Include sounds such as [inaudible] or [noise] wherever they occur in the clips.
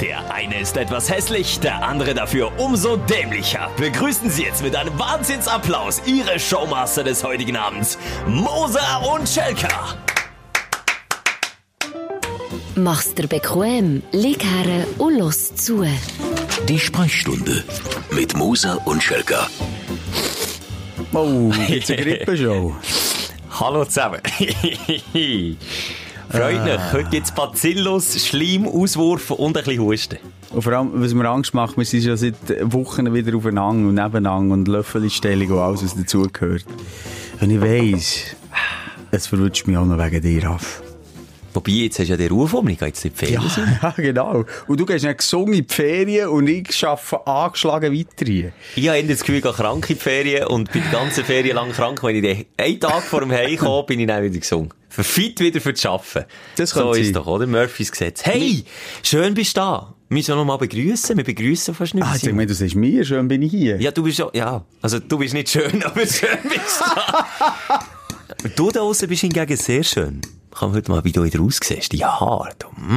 Der eine ist etwas hässlich, der andere dafür umso dämlicher. Begrüßen Sie jetzt mit einem Wahnsinnsapplaus Ihre Showmaster des heutigen Abends, Moser und Schelker. Mach's dir bequem, lieg her und los zu. Die Sprechstunde mit Moser und Schelka. Oh, gibt's eine Grippeshow? [laughs] Hallo zusammen. [laughs] Freut mich, heute gibt's Bacillus, Schleim, Auswurf und ein bisschen Husten. Und vor allem, was mir Angst macht, wir sind schon seit Wochen wieder aufeinander und nebeneinander und Löffelstellung und alles, was dazugehört. Und ich weiss, es verrutscht mich auch noch wegen dir auf. Wobei, jetzt hast du ja den Ruf um, ich gehe jetzt in die Ferien. Ja, [laughs] ja, genau. Und du gehst nicht gesungen in die Ferien und ich arbeite angeschlagen weiter hier. Ich habe das Gefühl, ich gehe krank in die Ferien und bin die ganze Ferien lang krank. Wenn ich dann einen Tag vor dem Heim komme, bin ich dann wieder gesungen. Fit wieder für das Arbeiten. Das so ist sein. doch, oder? Murphys Gesetz. Hey, schön bist du da. Wir müssen noch mal begrüßen. Wir begrüßen fast nicht. Ah, sag mal, du sagst mir, schön bin ich hier. Ja, du bist schon, ja. Also, du bist nicht schön, [laughs] aber schön bist du da. [laughs] du da außen bist hingegen sehr schön. Kann man heute mal, wie du wieder aussiehst. Die Haare. Mm.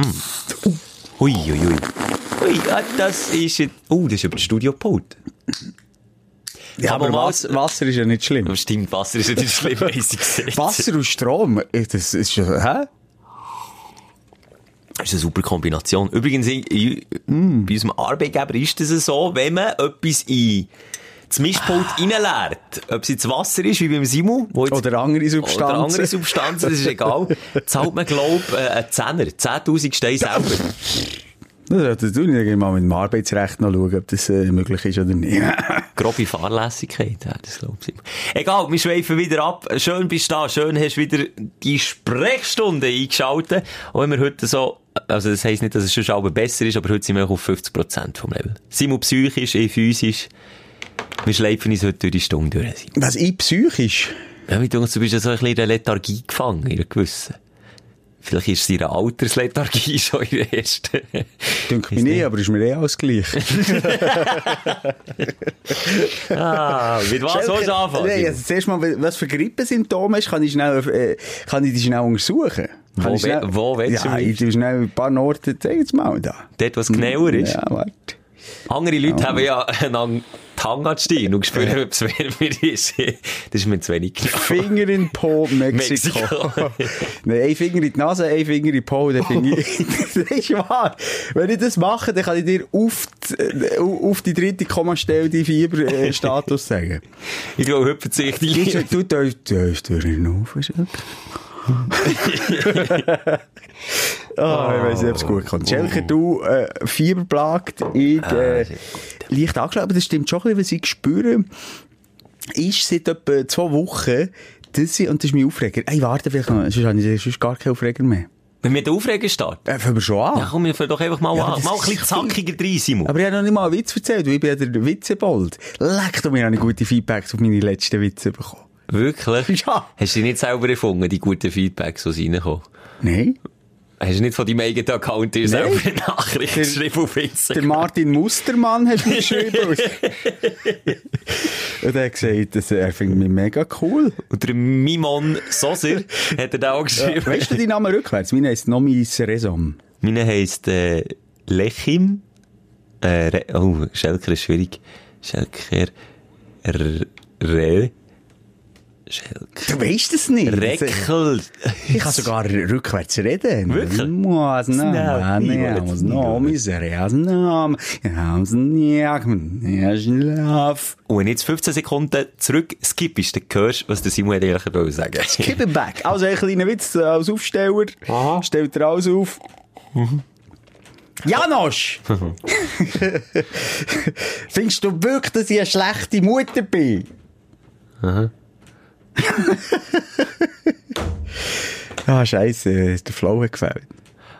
Ui, ui, ui. Ui, ja, das ist, ein- oh, das ist über das Studio-Pult. Ja, aber mal- Wasser, Wasser ist ja nicht schlimm. Aber stimmt, Wasser ist ja nicht schlimm. [laughs] Wasser und Strom, eh, das ist schon, hä? Das ist eine super Kombination. Übrigens, in- bei unserem Arbeitgeber ist es so, wenn man etwas in das Mischpult reinleert, ob es jetzt Wasser ist, wie beim Simu, wo jetzt, Oder andere Substanzen. oder andere Substanzen, das ist egal, zahlt man, glaub, äh, einen Zehner, 10'000 Steine selber. Das solltest du nicht mal mit dem Arbeitsrecht noch schauen, ob das äh, möglich ist oder nicht. [laughs] Grobe Fahrlässigkeit, ja, das glaub ich. Egal, wir schweifen wieder ab. Schön bist du da, schön hast du wieder die Sprechstunde eingeschaltet. Auch wenn wir heute so, also das heisst nicht, dass es schon besser ist, aber heute sind wir auf 50% vom Level. Simon psychisch, ich physisch. Wir schleifen uns heute durch die Stunde durch. Was, ich psychisch? Ja, wie du, du bist ja so ein bisschen in der Lethargie gefangen, in einer gewissen. Vielleicht ist es einer Alterslethargie [laughs] schon in der ersten. Denke mich nicht, aber ist mir eh alles gleich. [laughs] ah, mit was sollst du anfangen? Nein, also zuerst mal, was für Grippesymptome hast, kann ich schnell, äh, kann ich die schnell untersuchen. Kann Wo ich schnell, wo willst du Ja, am ich schnell ein paar Orte, zeig jetzt mal da. Dort, was genauer ist. Ja, warte. Andere Leute haben ja einen Tang an die Stirn und spüren, ob es [laughs] wärmer ist. Das ist mir zu wenig genau. Finger in den Po, Mexiko. Mexiko. [laughs] Nein, ein Finger in die Nase, ein Finger in den Po, dann finde ich, das ist wahr. Wenn ich das mache, dann kann ich dir auf die, äh, auf die dritte Kommastelle die Fieberstatus [laughs] sagen. Ich glaube, heute verzichte ich. Du, du, du, du, du, Ah, ich weiss nicht, ob es gut kommt. Schelker, du, äh, Fieberplagt, ich, äh, leicht angeschlagen, aber das stimmt schon ein bisschen, was ich spüre, ist seit etwa zwei Wochen, dass ich, und das ist mein Aufreger, ey, warte, vielleicht noch, sonst habe ich sonst gar keinen Aufreger mehr. Wenn wir den Aufreger starten. Äh, fangen wir schon an. Ja, komm, wir fangen doch einfach mal Ja, an. Mal ein bisschen zackiger rein, Simon. Aber ich habe noch nicht mal einen Witz erzählt, weil ich bin ja der Witzebold. Leck, du mir habe gute Feedbacks auf meine letzten Witze bekommen. Wirklich? [laughs] Ja. Hast du die nicht selber erfunden, die guten Feedbacks, die reinkommen? Nein? Hast du nicht von deinem eigenen Account dir selber eine Nachricht Der- geschrieben auf Der Instagram? Martin Mustermann hat mir [laughs] geschrieben. Und er hat gesagt, dass er findet mich mega cool. Und der Mimon Soser hat er da auch geschrieben. Weißt du deinen Namen rückwärts? Meine heisst Nomi Resom. Meine heisst äh, Lechim. Äh, oh, Schelker ist schwierig. Schelker. Re. Schelker. Du weißt es nicht. Reckel. Ich kann sogar rückwärts reden. Wirklich? Was Snap, ich will jetzt nicht Nomi Resom. Schlaf. Und wenn jetzt 15 Sekunden zurück skippst, dann hörst du, was der Simon eigentlich wollte sagen. Keep it back. Also ein kleiner Witz als Aufsteller. Stellt er alles auf. Janosch! [laughs] Findest du wirklich, dass ich eine schlechte Mutter bin? [laughs] ah, scheiße, der Flow hat gefällt.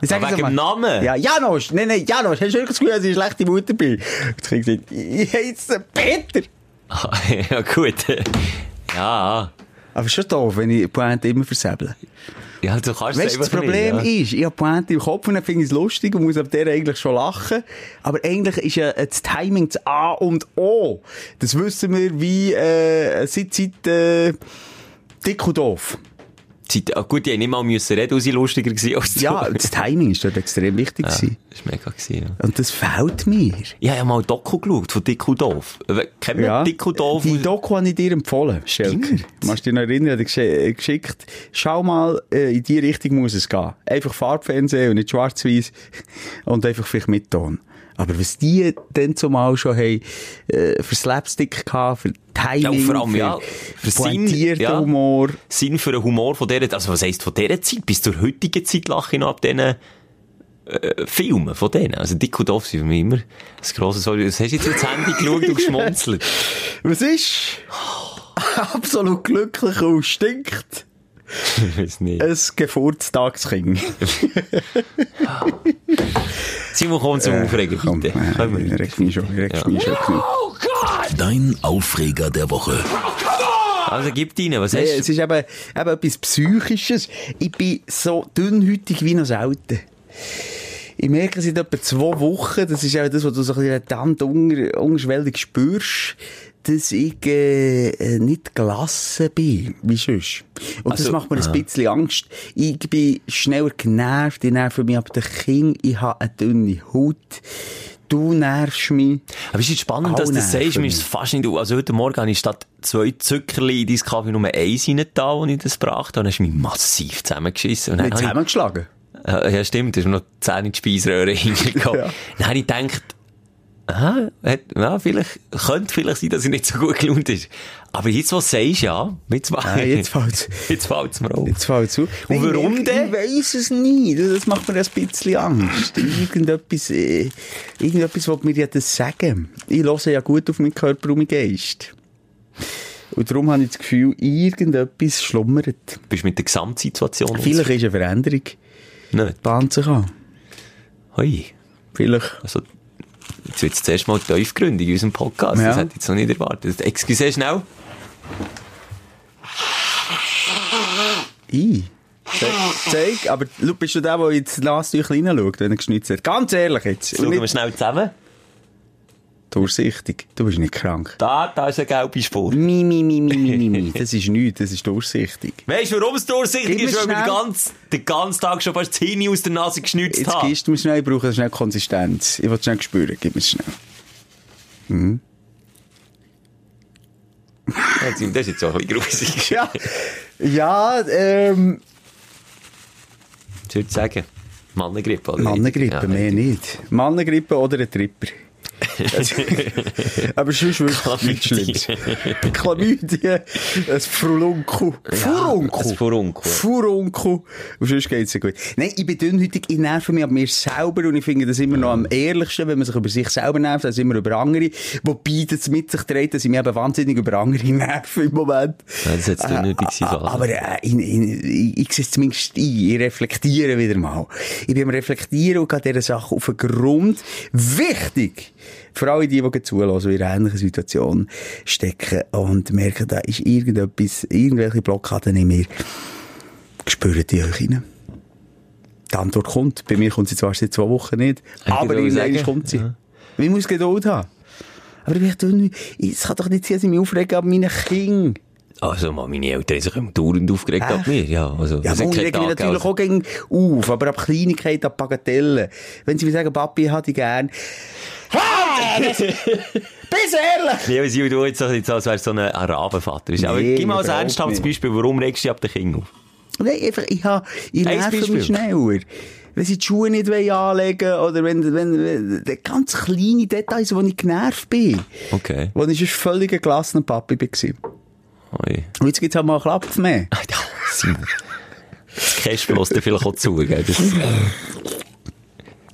Ich sag Ah, wegen dem Namen? Ja, Janosch! Nein, nein, Janosch, hast du wirklich das Gefühl, dass ich eine schlechte Mutter bin? Habe ich gesagt, ich heiße Peter! [laughs] ja, gut. Ja. Aber schon doof, wenn ich Pointe immer versäble. Ja, du kannst Weißt das Problem nicht, ja. ist, ich habe Pointe im Kopf und dann finde ich es lustig und muss ab der eigentlich schon lachen. Aber eigentlich ist ja das Timing das A und O. Das wissen wir wie äh, seit, seit äh, Dick und Doof. Zeit, ah, gut, die haben nicht mal müssen reden, weil sie lustiger gewesen als du. Ja, das Timing ist dort extrem wichtig ja, gewesen. das war mega gewesen, ja. Und das fehlt mir. Ich habe ja mal Doku geschaut von Dick und Doof. Äh, Kennen wir Ja. Dick und Doof? Die Doku habe ich dir empfohlen, Schelker. Machst du dich noch erinnern? Ich dir geschickt, schau mal, äh, in die Richtung muss es gehen. Einfach Farbfernsehen und nicht schwarz-weiß. Und einfach vielleicht mit Ton. Aber was die dann zumal schon haben, äh, für Slapstick gehabt, für Timing, Ja, vor allem, für, ja, für Sinn, ja. Humor. Sinn für den Humor von dieser, also was heisst von dieser Zeit bis zur heutigen Zeit lache ich noch ab diesen äh, Filmen von denen. Also Dick und Doof sind für mich immer das grosse Sorry. Was hast du jetzt ins Handy geschaut und geschmunzelt? [laughs] Was ist? Absolut glücklich und stinkt. Ich weiß nicht. Ein Geburtstagskind. [laughs] Simon, komm zum Aufregen, Komm, bitte. äh, wir ich reg mich schon, ich reg Ja. mich schon genug. Dein Aufreger der Woche. Also gib rein, was Nee, hast es du? ist eben, eben etwas Psychisches. Ich bin so dünnhütig wie noch selten. Ich merke seit etwa zwei Wochen, das ist auch das, was du so ein bisschen unter, unterschwellig spürst, dass ich äh, äh, nicht gelassen bin, wie sonst. Und das Also, macht mir aha. ein bisschen Angst. Ich bin schneller genervt, ich nerve mich ab der Kind, ich habe eine dünne Haut. Du nervst mich. Aber es ist spannend, dass du das sagst, mir ist fast nicht, also heute Morgen habe ich statt zwei Zuckerli in dein Kaffee nur eins rein da, als ich das gebracht habe, dann hast du mich massiv zusammengeschissen. Und dann Nicht habe ich- zusammengeschlagen. Ja, stimmt, da ist mir noch die Zähne in die Speiseröhre [laughs] hingekommen. Ja. Dann habe ich gedacht, aha, hat, ja, vielleicht, könnte vielleicht sein, dass er nicht so gut gelaunt ist. Aber jetzt, was du sagst, ja, jetzt, Ah, jetzt fällt's. [laughs] jetzt fällt's mir auf. Jetzt fällt zu. Und warum ich, denn? Ich weiss es nicht. Das macht mir ein bisschen Angst. Irgendetwas, äh, irgendetwas will mir ja das sagen. Ich höre ja gut auf meinen Körper und meinen Geist. Und darum habe ich das Gefühl, irgendetwas schlummert. Bist du mit der Gesamtsituation Vielleicht ist eine Veränderung. Nicht. Bahnt sich an. Hoi. Vielleicht. Also, jetzt wird es zuerst mal tiefgründig in unserem Podcast. Ja. Das hätte ich jetzt noch nicht erwartet. Excuse schnell. Ich. Zeig, zeig, aber schau, bist du der, der ins Nasentüchlein reinschaut, wenn er geschnitzt hat? Ganz ehrlich jetzt. Schauen wir schnell zusammen. Durchsichtig. Du bist nicht krank. Da, da ist eine gelbe Spur. Mi, mi, mi, mi, mi, mi, mi. [laughs] Das ist nichts, das ist durchsichtig. Weißt du, warum es durchsichtig Gib ist? Weil wir den ganzen, den ganzen Tag schon fast die Zähne aus der Nase geschnitzt Jetzt haben. gibst du mir schnell, ich brauche schnell Konsistenz. Ich will es schnell spüren, gib mir es schnell. Das ist jetzt auch ein bisschen gruselig. [laughs] Ja, ja, ähm, Ich würde sagen, Mannengrippe. Oder? Mannengrippe, Ja, mehr nicht. Mannengrippe oder ein Tripper. Also, [laughs] aber sonst wirklich nichts Schlimmes. Chlamydien, ein Furunkel. Furunkel. ein Furunkel. Furunkel. Und sonst geht's ja gut. Nein, ich bin dünnhütig, ich nerve mich ab mir selber und ich finde das immer noch am ehrlichsten, wenn man sich über sich selber nervt, als immer über andere. Wobei das mit sich trägt, dass ich mich eben wahnsinnig über andere nerve im Moment. Ja, das du nicht gewesen sollen. Aber äh, ich, ich, ich, ich sehe es zumindest ein. Ich reflektiere wieder mal. Ich bin am Reflektieren und gehe dieser Sache auf den Grund. Wichtig! Für alle die, die zulassen, die in einer ähnlichen Situation stecken und merken, da ist irgendetwas, irgendwelche Blockaden in mir. Spürt die euch rein? Die Antwort kommt. Bei mir kommt sie zwar seit zwei Wochen nicht, Ich aber irgendwann kommt sie. ja. Ich muss Geduld haben. Aber ich bin es kann doch nicht sein, dass ich mich aufrege an meinen Kindern. Also, man, meine Eltern haben sich dauernd aufgeregt ab mir. Ja, also, Ja, aber ich keinen reg mich natürlich gegeben. auch gegen auf, aber ab Kleinigkeit, ab Bagatellen. Wenn sie mir sagen, Papi, ich hätte dich gern. Ha! Das, bis ehrlich! Ja, weil du jetzt so, jetzt, als wärst so ein Arabenvater. Ist. Aber Nee, gib mal ein ernsthaftes. Beispiel, warum regst du dich ab den Kindern auf? Nein, einfach, ich, ha, ich nerve mich schneller. Wenn sie die Schuhe nicht wollen anlegen oder wenn, wenn, wenn ganz kleine Details, wo ich genervt bin. Okay. Wo ich sonst völlig ein gelassener Papi war. Oi. Und jetzt gibt's halt mal einen Klapp mehr. [laughs] Ja, Simon. Das Cash lässt dir vielleicht auch zu, gell? Das [laughs]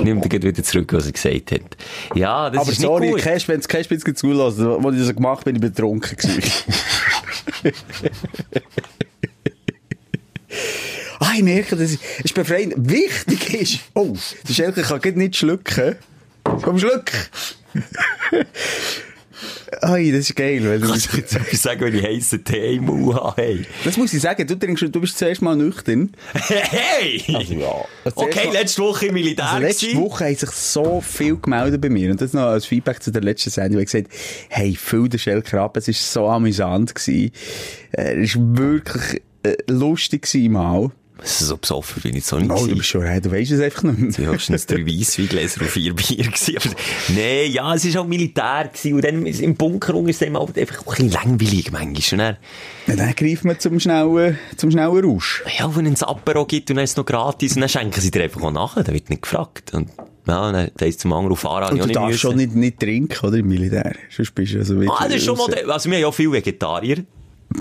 er gleich wieder zurück, was er gesagt hat. Ja, das Aber ist sorry, nicht gut. Cash, wenn es Cash jetzt zulassen, wo ich das gemacht bin, bin ich betrunken [laughs] ah, ich merke, das ist, befreiend. Wichtig ist, oh, der Schelke kann nicht schlucken. Komm, schluck! [laughs] Ai, das ist geil. Weil Kannst du jetzt sagen, wenn ich heissen Tee im Mund habe? Hey! das muss ich sagen, du denkst, du bist zuerst mal nüchtern. Hey! Also, ja. Also, Okay, mal- letzte Woche im Militär Also letzte. Woche haben sich so viel gemeldet bei mir. Und das noch als Feedback zu der letzten Sendung. Ich habe gesagt, hey, viel der Schelker ab, es war so amüsant gewesen. Äh, Er ist wirklich äh, lustig gewesen mal. So besoffen bin ich so nicht Oh, du bist schon, hey, du weisst es einfach nicht mehr. Es waren drei Weissweingläser und vier Bier. Aber, nee, ja, es war auch Militär. Gewesen. Und dann im Bunker ist es dann halt einfach auch ein bisschen langweilig manchmal. Und dann, Ja, Dann greift man zum schnellen, zum schnellen Rausch. ja, wenn es ein Apero gibt und dann ist es noch gratis, und dann schenken sie dir einfach auch nachher. Dann wird nicht gefragt. Und, ja, dann heisst zum anderen auf Fahrrad Und du darfst schon nicht, nicht trinken, oder? Im Militär. Sonst bist du also wirklich... Ah, das ist schon mal, also wir haben ja viele Vegetarier.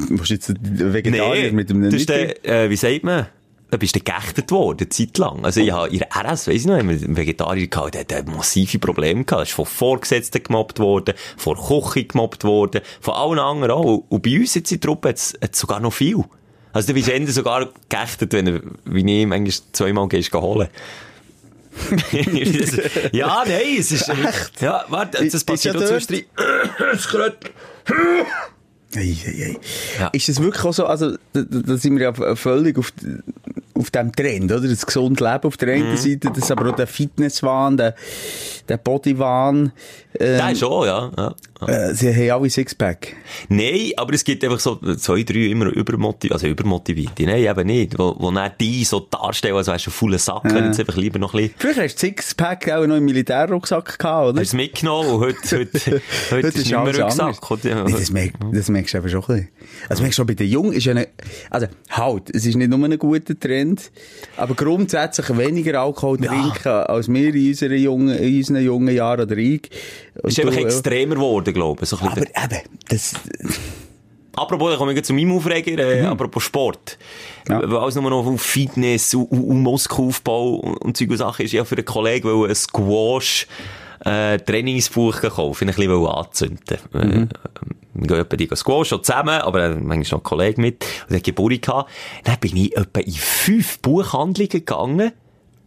Musst du jetzt ein Vegetarier mit einem das ist der, äh, wie sagt man? Da bist du geächtet worden, eine Zeit lang. Also, ich habe in der RS, weiss ich noch, einen Vegetarier gehabt, der hat massive Probleme gehabt. Er ist von Vorgesetzten gemobbt worden, von Küche gemobbt worden, von allen anderen auch. Und bei uns jetzt in der Truppe hat es sogar noch viel. Also, du bist Ende sogar geächtet, wenn du, wie ich manchmal zweimal gehst, holen. [laughs] ja, nein, es ist echt. Ja, warte, das passiert auch zwischendrin. [clears throat] Es kröt. Ei, ei, ei. Ja. Ist das wirklich auch so, also, da, da sind wir ja völlig auf, auf dem Trend, oder? Das gesunde Leben auf der Mhm. einen Seite, das aber auch der Fitnesswahn, der, der Bodywahn. Ähm, Der ist schon, ja. ja. Äh, sie haben alle Sixpack. Nein, aber es gibt einfach so zwei, drei immer übermotivierte, also übermotivierte. Nein, eben nicht. Wo, wo dann die so darstellen, als wärst du ein fauler Sack, jetzt einfach lieber noch ein bisschen, Früher hast du Sixpack auch noch im Militärrucksack gehabt, oder? hast du es mitgenommen und [laughs] heute, heute, heute, ist nicht mehr Rucksack. Nee, das, [laughs] merk, das merkst du aber schon ein bisschen. Also merkst du schon, bei den Jungen ist ja eine, also halt, es ist nicht nur ein guter Trend, aber grundsätzlich weniger Alkohol trinken als wir in unseren jungen, in unseren jungen Jahren oder ich. Und ist einfach du, ja. extremer geworden, glaube ich. So Aber eben, das, Apropos, da komme ich zu meinem Aufreger, äh, apropos Sport. Mhm. Ja. Weil alles nur noch auf Fitness und, und, und Muskelaufbau und, und und Sachen ist ja für einen Kollegen, weil ein Squash, äh, Trainingsbuch gekauft, ein bisschen anzünden. Mhm. Äh, wir gehen etwa die Squash schon zusammen, aber äh, manchmal noch ein Kollege mit, und der Geburtstag gehabt. Dann bin ich etwa in fünf Buchhandlungen gegangen,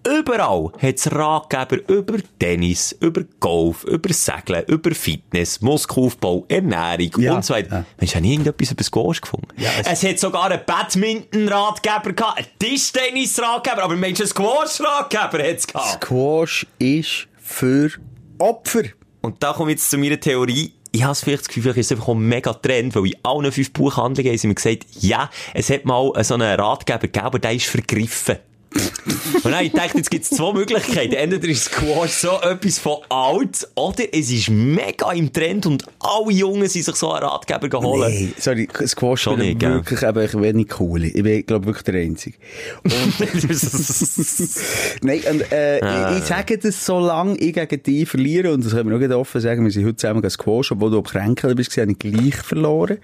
Überall hat's Ratgeber über Tennis, über Golf, über Segeln, über Fitness, Muskelaufbau, Ernährung Ja. und so weiter. Ja. Mensch, habe ich irgendetwas über Squash gefunden? Ja, es, hat sogar einen Badminton-Ratgeber gehabt, einen Tischtennis-Ratgeber, aber Mensch, einen Squash-Ratgeber gehabt. Squash ist für Opfer. Und da komme ich jetzt zu meiner Theorie. Ich habe vielleicht das Gefühl, vielleicht ist es einfach ein mega Trend, weil in allen fünf Buchhandlungen haben sie mir gesagt, ja, es hat mal so einen Ratgeber gegeben, aber der ist vergriffen. Und dann habe ich gedacht, jetzt gibt es zwei Möglichkeiten. Entweder ist Squash so etwas von alt, oder es ist mega im Trend und alle Jungen sind sich so einen Ratgeber geholt. Nee, sorry, Squash Schon bin nicht, gell? wirklich eben ein wenig cool. Ich bin, glaube wirklich der Einzige. [laughs] Nein, und, äh, Ah. ich, ich sage das, solange ich gegen dich verliere, und das können wir auch offen sagen, wir sind heute zusammen gegen Squash, obwohl du auf Kränkel bist, habe ich gleich verloren.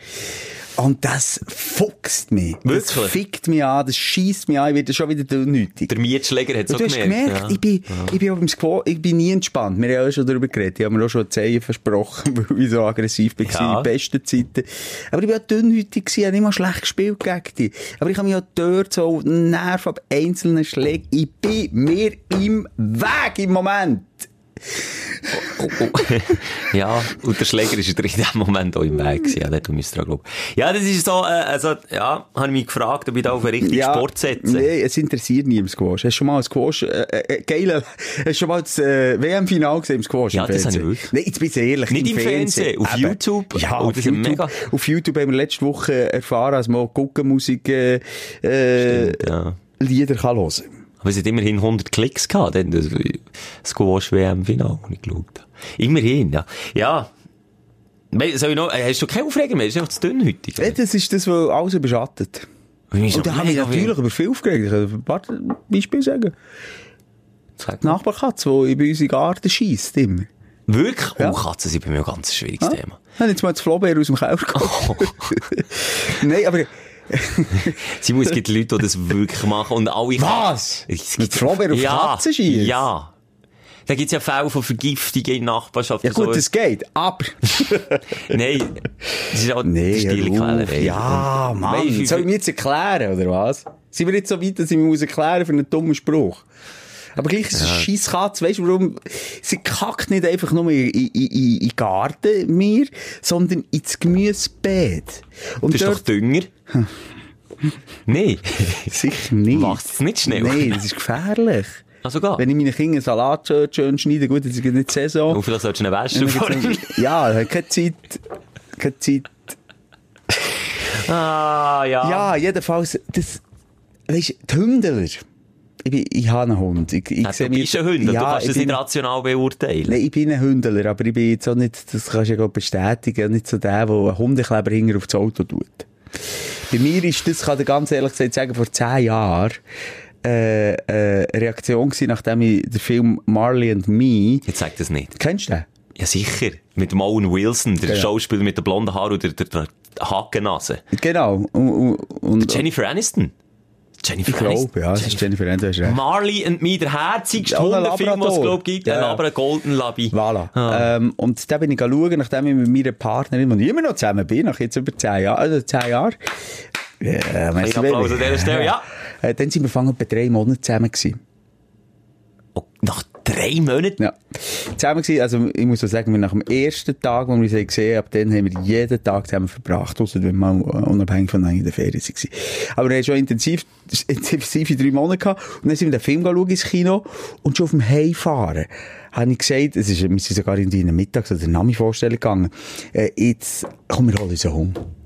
Und das fuchst mich. Das Wirklich? fickt mich an, das schießt mich an, ich werde schon wieder unnötig. Der Mietschläger hat es auch du hast gemerkt. gemerkt, ja. ich, bin, ich bin beim Squash, ich bin nie entspannt. Wir haben ja schon darüber geredet. Ich habe mir auch schon Zehen versprochen, [laughs] weil ich so aggressiv war Ja. in den besten Zeiten. Aber ich war auch dünnhütig, gewesen, ich habe nicht mal schlecht gespielt gegen dich. Aber ich habe mich auch dort so Nerv ab einzelnen Schlägen. Ich bin mir im Weg im Moment. Oh, oh. [laughs] ja, und der Schläger ist in dem Moment auch im Weg gewesen. Ja, dort müsst ihr auch glauben. Ja, das ist so, äh, also, ja, habe ich mich gefragt, ob ich da auf einen richtigen Sport setze. Nee, es interessiert nie im Squash. Hast du schon mal ein Squash, äh, äh, geil, hast du schon mal das äh, WM-Final gesehen im Squash? Ja, im das habe ich Fernsehen? wirklich. Nein, jetzt bin ich ehrlich. Nicht im Fernsehen, auf Eben. YouTube? Ja, Oh, auf YouTube. mega- Auf YouTube haben wir letzte Woche erfahren, dass man Guckenmusik, äh, äh, Stimmt, ja. Lieder kann hören. Aber es hat immerhin 100 Klicks gehabt, dann das Squash WM Final, wo ich geschaut habe. Immerhin, ja. Ja. Soll ich noch, äh, hast du keine Aufreger mehr? Das ist einfach zu dünnhütig. Ja, das ist das, was alles überschattet. Und Und da habe ich natürlich über viel aufgeregt. Ich kann ein paar Beispiele sagen. Die Nachbarkatze, die bei uns in Garten scheisst, immer. Wirklich? Ja. Oh, Katzen sind bei mir ein ganz schwieriges Thema. Ich habe jetzt mal das Flohbeer aus dem Keller geholt. [laughs] Nein, aber... [laughs] Simon, es gibt Leute, die das wirklich machen und alle... Was? Es Mit Flohbeer auf ja, Katzen schiessen? Ja. Da gibt's ja Fälle von Vergiftungen in Nachbarschaft. Ja gut, so. das geht, aber... [laughs] Nein, das ist auch Nee, die stille hör auf. Quälerei. Ja, Mann. wie Soll ich mir jetzt erklären, oder was? Sind wir jetzt so weit, dass ich mir muss erklären für einen dummen Spruch? Aber gleich ist es eine scheisse Katze. Weißt du, warum? Sie kackt nicht einfach nur in, in, in, in den Garten mir, sondern ins Gemüsebeet. Und Das ist doch Dünger. [laughs] Nein. sicher nicht. Wächst es nicht schnell? Nein, das ist gefährlich. Also gar. Wenn ich meinen Kindern Salat schön, schön schneide, gut, das ist nicht Saison. Und vielleicht solltest du ihn waschen Dann vor gibt's noch- Ja, keine Zeit. Keine Zeit. Ah, ja. Ja, jedenfalls, das, weisst, die Hündler. Ich, bin, ich habe einen Hund. Ich, ich Ja, du bist ein Hündler, Ja, du kannst ich das nicht rational beurteilen. Nein, ich bin ein Hündler, aber ich bin jetzt auch nicht, das kannst du ja bestätigen, nicht so der, der einen Hundekleber hinger auf das Auto tut. Bei mir ist das, kann ich ganz ehrlich gesagt sagen, vor zehn Jahren, äh, äh, Reaktion gewesen, nachdem ich den Film Marley and Me, Jetzt sag das nicht. kennst du den? Ja, sicher. Mit dem Owen Wilson, der Genau. Schauspieler mit den blonden Haaren und der, der, der Hakennase. Genau. Und, und, und Jennifer Aniston. Jennifer ich glaube, ja, es ist Jennifer Aniston. Marley and Me, der herzigste Ja, ein Hundefilm, den es, Labrador. glaub gibt. Ein Ja. Labrador, Golden Labby. Voilà. Ah. Ähm, und da bin ich schauen, nachdem ich mit meiner Partnerin, und ich immer noch zusammen bin, nach jetzt über zehn Jahren, also zehn Jahren. Ja, merci Ein Applaus an dieser Stelle, ja. Äh, dann sind wir fangen etwa drei Monate zusammen gewesen. Oh, nach drei Monaten? Ja. Zusammen gewesen, also ich muss so sagen, wir nach dem ersten Tag, wo wir haben gesehen ab dann haben wir jeden Tag zusammen verbracht, ausser wenn wir unabhängig von in der Ferien waren. Aber wir haben schon intensiv, [laughs] intensive drei Monate gehabt und dann sind wir den Film schauen ins Kino und schon auf dem Heimfahren habe ich gesagt, es ist, wir sind sogar in eine Mittags- oder Nami-Vorstellung gegangen, äh, jetzt, komm, wir holen uns einen.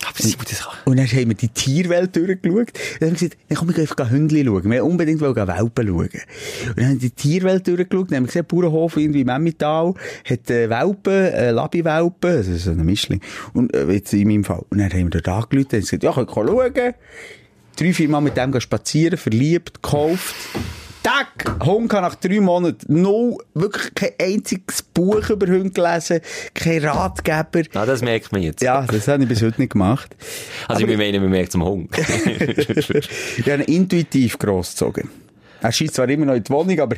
Kann... Und dann haben wir die Tierwelt durchgeschaut. Dann haben wir gesagt, dann komm, wir einfach Hündli schauen. Wir unbedingt Welpen schauen. Und dann haben wir die Tierwelt durchgeschaut. Dann haben wir gesehen, Bauernhof irgendwie im Emmental hat äh, Welpen, äh, Labi-Welpen, das ist so ein Mischling. Und äh, jetzt in meinem Fall. Und dann haben wir da angerufen und gesagt, ja, könnt ihr schauen. Drei, vier Mal mit dem spazieren, verliebt, gekauft. Tag! Hund kann nach drei Monaten no, wirklich kein einziges Buch über Hunde gelesen, kein Ratgeber. Ja, das merkt man jetzt. Ja, das habe ich bis heute nicht gemacht. Also, ich meine, man merkt es am Hund. [laughs] Ich habe ihn intuitiv grossgezogen. Er schießt zwar immer noch in die Wohnung, aber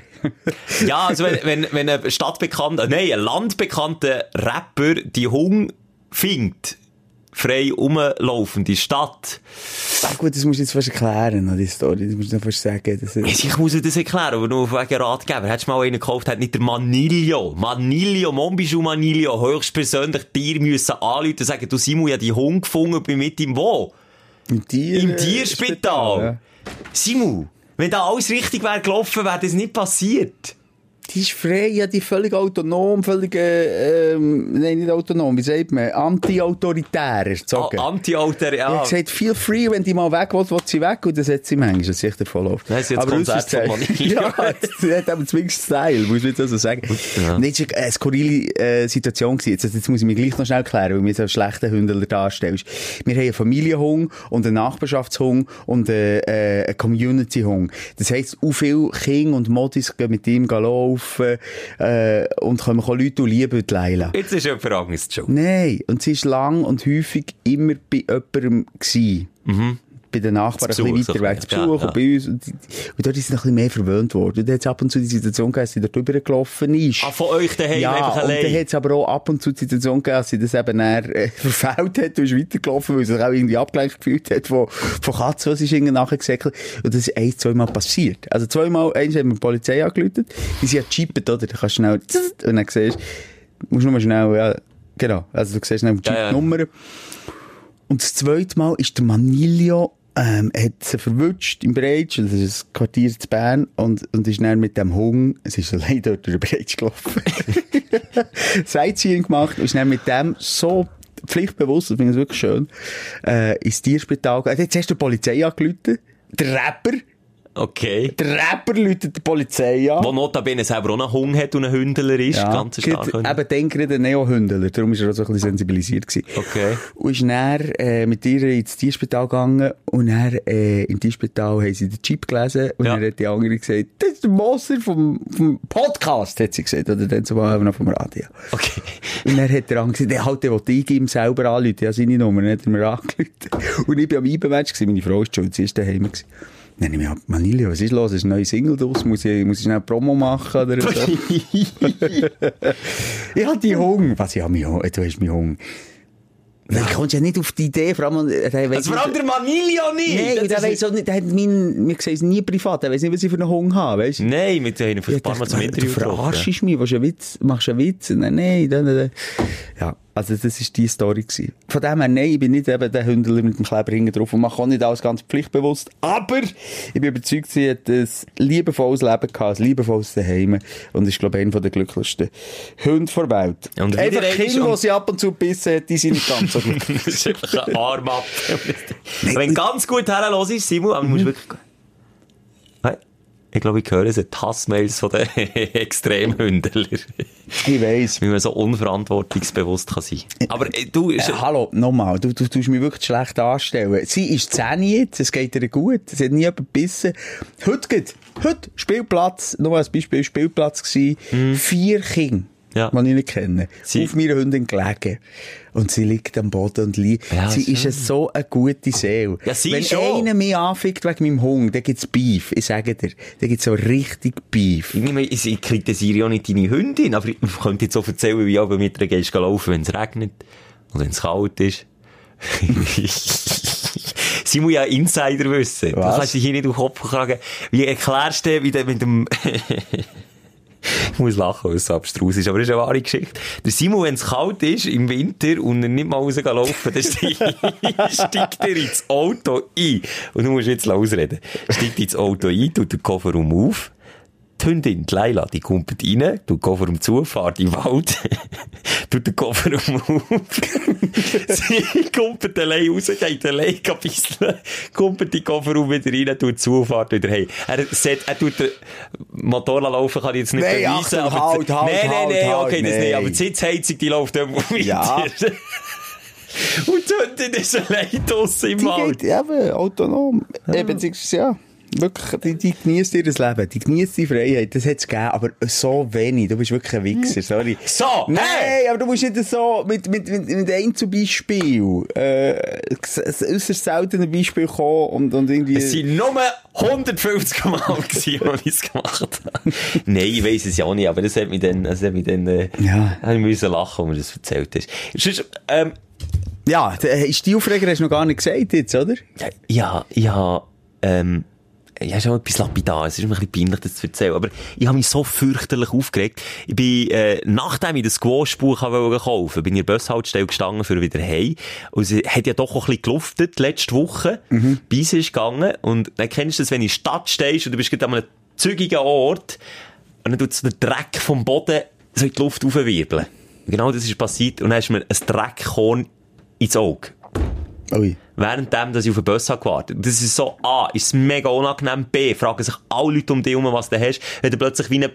ja, also, wenn, wenn, wenn ein stadtbekannter, nein, ein landbekannter Rapper die Hund findet, frei rumlaufende Stadt, ah, gut, das musst du jetzt fast erklären, die Story. Das musst du fast sagen. Das Ja, Ich muss dir das erklären, aber nur wegen Ratgeber. Hättest du mal einen gekauft, hat nicht der Manilio. Manilio, Monbijou Manilio, höchstpersönlich dir müssen anrufen und sagen, du Simon, ich habe die Hund gefunden, bin mit ihm wo? Im, Tier, Im Tierspital. ja. Simon, wenn da alles richtig wäre gelaufen, wäre das nicht passiert. Die ist frei, ja, die völlig autonom, völlig, äh, ähm, nein, nicht autonom, wie sagt man, anti-autoritär erzogen. Ah, Anti-Alter, Ich ja. gesagt, feel free, wenn die mal weg will, will sie weg, und dann setzt sie manchmal, das ist sicher voll. Nein, sie hat das von. Ja, sie hat aber zumindest Style, muss man jetzt also sagen. Ja. Nein, es war eine skurrile äh, Situation gewesen. Jetzt, jetzt muss ich mich gleich noch schnell klären, weil du mir so einen schlechten Hündler darstellst. Wir haben einen Familienhund und einen Nachbarschaftshund und äh, äh, einen Community-Hund. Das heisst, auch viele Kinder und Modis gehen mit ihm laufen äh, und können Leute lieben die Leila. Jetzt ist jemand anderes schon. Nein, und sie war lang und häufig immer bei jemandem gewesen. Bei den Nachbarn Zu ein bisschen Besuch, weiter weg zu. Besuch Ja, und bei uns. Und, dort ist sie noch ein bisschen mehr verwöhnt worden. Und dann hat es ab und zu die Situation gegeben, dass sie dort drüber gelaufen ist. Ah, von euch daheim ja, einfach und dann allein. hat es aber auch ab und zu die Situation gegeben, dass sie das eben dann, äh, [laughs] verfehlt hat und ist weitergelaufen, weil sie sich auch irgendwie abgelenkt gefühlt hat von, von Katzen, was ist irgendwie nachher gesäckelt. Und das ist ein, zweimal passiert. Also zweimal, eins haben wir die Polizei angerufen, die sind ja gechippt, oder? Da kannst du schnell, und dann siehst du, musst nur mal schnell, ja, genau, also du siehst schnell die Ja, ja. Chip-Nummer. Und das zweite Mal ist der Manilio, ähm, hat sie verwünscht im Breitsch, das ist ein Quartier zu Bern, und, und ist dann mit dem Hund, es ist allein [laughs] dort durch den Breitsch gelaufen, [laughs] Sightseeing gemacht und ist dann mit dem so pflichtbewusst, das finde ich wirklich schön, äh, ins Tierspital gegangen. Jetzt hast du die Polizei angerufen, der Rapper, Okay. der Rapper läutet die Polizei an. Wo notabene selber auch einen Hund hat und ein Hündler ist. ganz stark. eben dann gerade ein Neo-Hündler, darum ist er auch so ein bisschen sensibilisiert gewesen. Okay. Und ist dann äh, mit ihr ins Tierspital gegangen und dann äh, im Tierspital haben sie den Chip gelesen und Ja. dann hat die andere gesagt, das ist der Moser vom, vom Podcast, hat sie gesagt, oder dann zumal noch vom Radio. Okay. Und dann hat der andere gesagt, der halt, der wollte ich ihm selber anrufen, ja seine Nummer, dann hat er mir angerufen. Und ich bin am Eibenmatch meine Frau ist schon, sie ist daheim gewesen. Dann habe ich gedacht, Manilio, was ist los? Ist ein neues Single draus? Muss ich, muss ich schnell Promo machen oder so? [laughs] ich hatte die Hunger. Was, ich habe mich Hunger. Du hast mich Hunger. Ja. Ich komme ja nicht auf die Idee, vor allem, äh, der weiss Also vor allem der Manilio nicht! Nein, der weiss auch nicht, der hat mein, wir sehen es nie privat, der weiss nicht, was ich für einen Hunger habe, weißt du? Nein, mit Ich vielleicht ein paar Mal zum du Interview getroffen. verarschst mich, du einen Witz, machst du einen Witz? Nein, nein, nein, nein. Ja, Also das ist die Story gewesen. Von dem her, nein, ich bin nicht eben der Hündel mit dem Kleber hinten drauf und mache auch nicht alles ganz pflichtbewusst. Aber ich bin überzeugt, sie hat ein liebevolles Leben gehabt, ein liebevolles Daheim und ist, glaube ich, einer der glücklichsten Hunde der Welt. Und Einfach Kinder, die sie ab und zu bissen hat, die sind nicht ganz so [laughs] gut. das ist einfach ein Arm ab. Wenn ganz gut herlos ist, Simon, aber du musst wirklich... Ich glaube, ich höre es, die Hassmails von den [laughs] Extremhündler. ich weiss. Wie man so unverantwortungsbewusst kann sein. Aber äh, du... Äh, hallo, nochmal, du, du tust mich wirklich schlecht anstellen. Sie ist 10 jetzt, es geht ihr gut, sie hat nie jemand gebissen. Heute geht, heute Spielplatz, nur als Beispiel Spielplatz gewesen, vier Kinder. Ja. Die ich nicht kenne. Sie- Auf meiner Hündin gelegen. Und sie liegt am Boden und liegt. Ja, sie schön. ist so eine gute Seele. Ja, sie Wenn schon. einer mich anfickt wegen meinem Hund, dann gibt's Beef. Ich sage dir, dann gibt's so richtig Beef. Ich, meine, ich ich kritisiere ja nicht deine Hündin, aber ich könnte jetzt so erzählen, wie du mit ihr gehst laufen, wenn es regnet und wenn es kalt ist. [laughs] Sie muss ja Insider wissen. Du Was? kannst dich hier nicht auf den Kopf fragen. Wie erklärst du wie du mit dem... [laughs] [laughs] ich muss lachen, weil es so abstrus ist, aber das ist eine wahre Geschichte. Der Simon, wenn es kalt ist, im Winter, und er nicht mal raus laufen dann [laughs] steigt er ins Auto ein. Und du musst jetzt ausreden. Steigt ins Auto ein, tut den Kofferraum auf, die Hündin, die Leila, die kommt rein, tut den Kofferraum zu, fährt in den Wald, [laughs] tut den Kofferraum auf, [laughs] sie kommt allein raus, geht allein ein bisschen, kommt in den Kofferraum wieder rein, tut zu, fährt wieder heim. Er, sagt, er tut den Motor laufen, kann ich jetzt nicht Nein, beweisen, Achtung, aber... halt, halt, nein, nein, halt, nein, halt, okay, das nein. nicht, aber die Sitzheizung, die läuft irgendwo weiter. Ja. [laughs] Und die Hündin ist allein draussen im Die Wald. geht eben autonom. Eben, ja. Wirklich, die, die genießt ihr Leben, die genießt die Freiheit, das hat es gegeben, aber so wenig. Du bist wirklich ein Wichser, sorry. So, Nein, hey! aber du musst nicht so mit, mit, mit, mit einem zum Beispiel, äh, ein äußerst seltener Beispiel kommen und, und irgendwie... Es waren nur 150 Mal, [laughs] gewesen, als ich es gemacht habe. Nein, ich weiss es ja auch nicht, aber das hat mich dann, das hat mich dann, äh, Ja. ich müssen lachen, als mir das erzählt hast. Sonst, ähm, Ja, d- äh, ist die Aufreger hast du noch gar nicht gesagt jetzt, oder? ja, habe, ähm, ja, schon etwas lapidar. Es ist mir ein bisschen peinlich, das zu erzählen. Aber ich habe mich so fürchterlich aufgeregt. Ich bin, äh, nachdem ich das Squash-Buch wollte kaufen, bin ich in der Bushaltestelle gestanden für wieder heim. Und es hat ja doch auch ein bisschen geluftet, letzte Woche. Mhm. Bis ist gegangen. Und dann kennst du das, wenn du in der Stadt stehst und du bist gerade an einem zügigen Ort. Und dann tut es den Dreck vom Boden so in die Luft aufwirbeln. Genau das ist passiert. Und dann ist mir ein Dreckkorn ins Auge Ui. Währenddem, dass ich auf den Bus habe gewartet. Das ist so, A, ist es mega unangenehm, B, fragen sich alle Leute um dich herum, was du hast, wenn du plötzlich wie eine,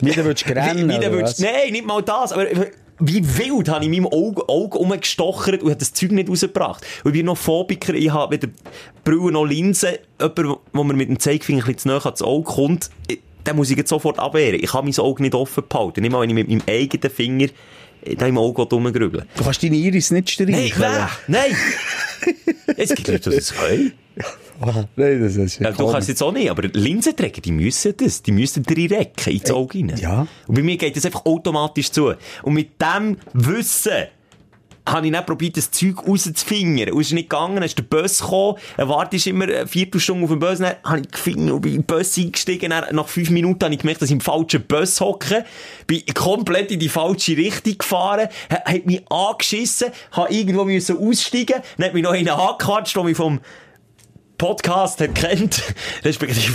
Wieder würdest du [laughs] rennen, wie, wie du oder würdest, nein, nicht mal das, aber wie wild habe ich in meinem Auge, Auge rumgestochert und habe das Zeug nicht rausgebracht. Und ich bin noch Phobiker, ich habe weder Brille noch Linsen, jemand, wo mir mit dem Zeigefinger ein bisschen zu nahe ans Auge kommt, den muss ich jetzt sofort abwehren. Ich kann mein Auge nicht offen behalten, nicht mal, wenn ich mit meinem eigenen Finger da im Auge rumgrübeln Du kannst deine Iris nicht Nein, streichen. nein, nein! Es gibt Leute, die das können. Nein, das ist Ja, du kannst jetzt auch nicht, aber Linsenträger, die müssen das. Die müssen reinrecken ins Auge rein. ja. Und bei mir geht das einfach automatisch zu. Und mit dem Wissen habe ich dann probiert, das Zeug rauszufingern. Und es ist nicht gegangen, dann ist der Bus gekommen, wartet immer eine Viertelstunde auf den Bus, dann habe ich gefingert und bin in den Bus eingestiegen, dann, nach fünf Minuten habe ich gemerkt, dass ich im falschen Bus hocke, bin komplett in die falsche Richtung gefahren, ha- hat mich angeschissen, habe irgendwo müssen aussteigen, dann hat mich noch einer angequatscht, der mich vom Podcast hat kennt, [laughs] respektive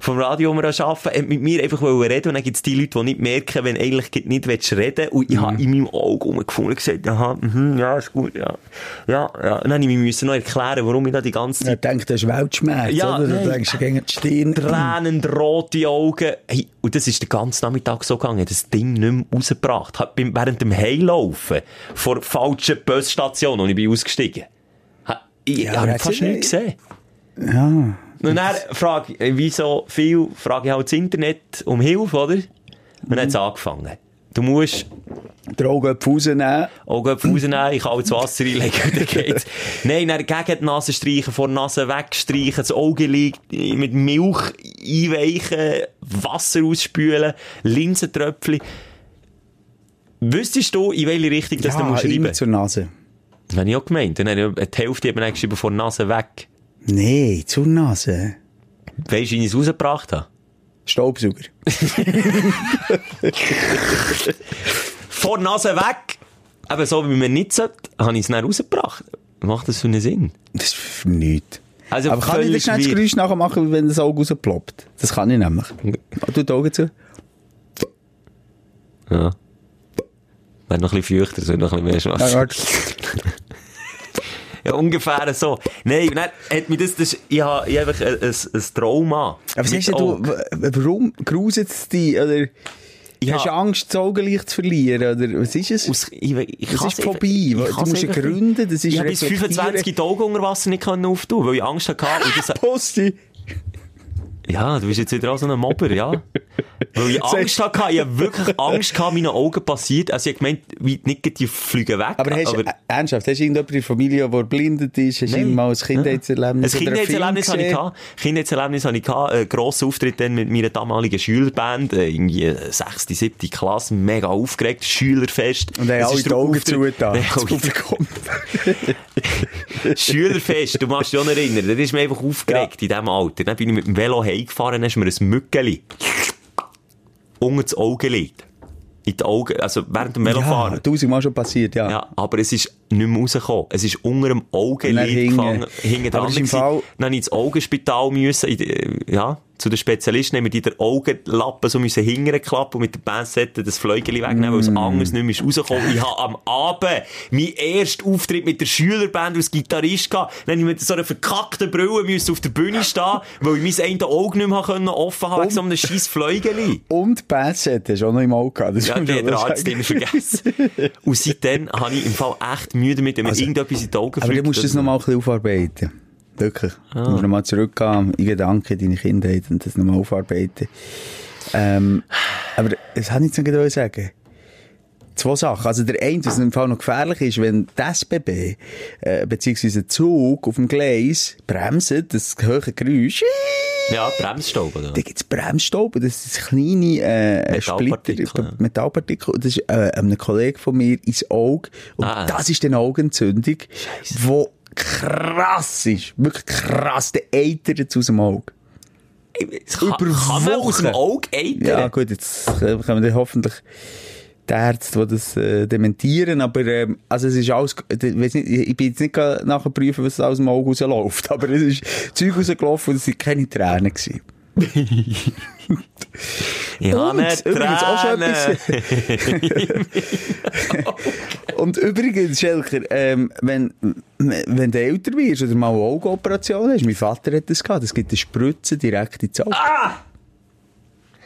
vom Radio, wo wir arbeiten, hat mit mir einfach reden und dann gibt es die Leute, die nicht merken, wenn eigentlich nicht reden und ich habe in meinem Auge rumgefunden und gesagt, aha, mhm, ja, ist gut, ja, ja, ja. Und dann habe ich mir müssen noch erklären, warum ich da die ganze Zeit denke, das ist Weltschmerz, Ja, oder? nein. Du denkst gegen die Stirn. tränend rote Augen. Hey, und das ist den ganzen Nachmittag so gegangen. Das Ding nicht mehr rausgebracht. Während dem Heilaufen vor falschen Busstation, und ich bin ausgestiegen. Ich, Ja, ich habe fast nichts gesehen. Ja. Und dann frage ich, wie so viel, frage ich halt das Internet um Hilfe, oder? Und dann hat es angefangen. Du musst Die Augen rausnehmen. Augen rausnehmen, ich kann das Wasser reinlegen, dann geht's. Nein, dann gegen die Nase streichen, vor der Nase wegstreichen, das Auge liegt, mit Milch einweichen, Wasser ausspülen, Linsentröpfchen. Wüsstest du, in welche Richtung das du ja, musst immer reiben? zur Nase. Das habe ich auch gemeint. Dann habe ich die Hälfte eben geschrieben, vor der Nase weg. Nein, zur Nase. Weisst du, wie ich es rausgebracht habe? Staubsauger. [laughs] vor Nase weg. eben so, wie man nicht sollte, habe ich es dann rausgebracht. Macht das für einen Sinn? Das ist für nichts. Also Aber kann ich das völlig schnell das. Geräusch nachher machen, wenn das Auge rausploppt? Das kann ich nämlich. Tu die Augen zu. Ja. Wäre noch ein bisschen feuchter, so noch ein bisschen mehr warte. Ja, ungefähr so. Nein, dann hat mich das, das ich habe ich einfach ein, ein, ein Trauma. Aber sagst du, warum gruselt es dich? Oder Ja. hast du Angst, das Augenlicht zu verlieren? Oder was ist es? Aus, ich, ich Das kann's ist Phobie. ich Du musst ja gründen, das ist Ich habe bis reflektieren. 25 die Augen unter Wasser nicht können auftun, weil ich Angst hatte. [laughs] Und das, Posti. Ja, du bist jetzt wieder auch so ein Mobber, ja. Weil ich [laughs] Angst hatte, ich habe wirklich Angst gehabt, meinen Augen passiert. Also ich habe gemeint, wie nicht die fliegen weg. Aber hast du, äh, ernsthaft, hast du irgendjemand in der Familie, der blindet ist? Hast du mal ein Kindheitserlebnis Ein einen Film Kindheitserlebnis hatte ich gehabt. Kindheitserlebnis hatte ich gehabt. Ein grosser Auftritt dann mit meiner damaligen Schülerband. äh, Irgendwie äh, 6., 7. Klasse. Mega aufgeregt. Schülerfest. Und haben alle die Augen zugetan, [laughs] das Publikum. [laughs] Schülerfest, du machst dich auch erinnern. Da ist mir einfach aufgeregt in diesem Alter. Dann bin ich mit dem Velo heimgefahren, ist mir ein Mückeli unter das Auge gelegt. In die Augen, also während dem Ja, Velofahren. tausendmal schon passiert, ja. Ja, aber es ist nicht mehr rausgekommen. Es ist unter dem Augenlid gefangen, hinten dran. Dann habe ich ins Augenspital müssen, ja, zu den Spezialisten, haben wir die den Augenlappen so müssen hingern klappen und mit der Pinzette das Fläugeli wegnehmen, weil es Mm. anders nicht mehr rausgekommen. Ich habe am Abend meinen ersten Auftritt mit der Schülerband als Gitarrist gehabt. Dann ich mit so einer verkackten Brille müssen auf der Bühne stehen, weil ich mein eine Auge nicht mehr können offen haben wegen so einem scheiß Fläugeli. Und Bassett hast du auch noch im Auge gehabt. Das Ja, man hat der Arzt immer vergessen. Und seitdem habe ich im Fall echt Mühe damit, wenn mir irgendetwas in die Augen Also, Aber du musst das oder- noch mal ein bisschen aufarbeiten. Wirklich. Ah. Du musst noch mal zurückgehen in Gedanken, in deine Kindheit und das noch mal aufarbeiten. Ähm, aber das ich jetzt noch gerade sagen. Zwei Sachen. Also der eine, was im Fall noch gefährlich ist, wenn das SBB, äh, beziehungsweise ein Zug auf dem Gleis bremst, das hohe Geräusch, Ja, Bremsstaub, oder? da gibt's Bremsstaub, das ist kleine äh, Metallpartikel, Splitter, ja. Metallpartikel. Das ist äh, einem Kollegen von mir ins Auge. Und Ah. das ist eine Augenentzündung, die krass ist. Wirklich krass. Der eitert aus dem Auge. Es kann, Über kann man aus dem. Auge eitern? Ja, gut, jetzt äh, können wir hoffentlich die Ärzte, die das äh, dementieren, aber ähm, also es ist alles, ich, nicht, ich bin jetzt nicht nachher prüfen, was aus dem Auge rausläuft, [laughs] aber es ist Zeug rausgelaufen und es waren keine Tränen. Gewesen. Ich habe nicht übrigens auch schon Tränen. [laughs] Und übrigens, Schelker, ähm, wenn, wenn du älter wirst oder mal eine Augenoperation hast, mein Vater hat das gehabt, es gibt eine Spritze direkt ins Auge. Ah!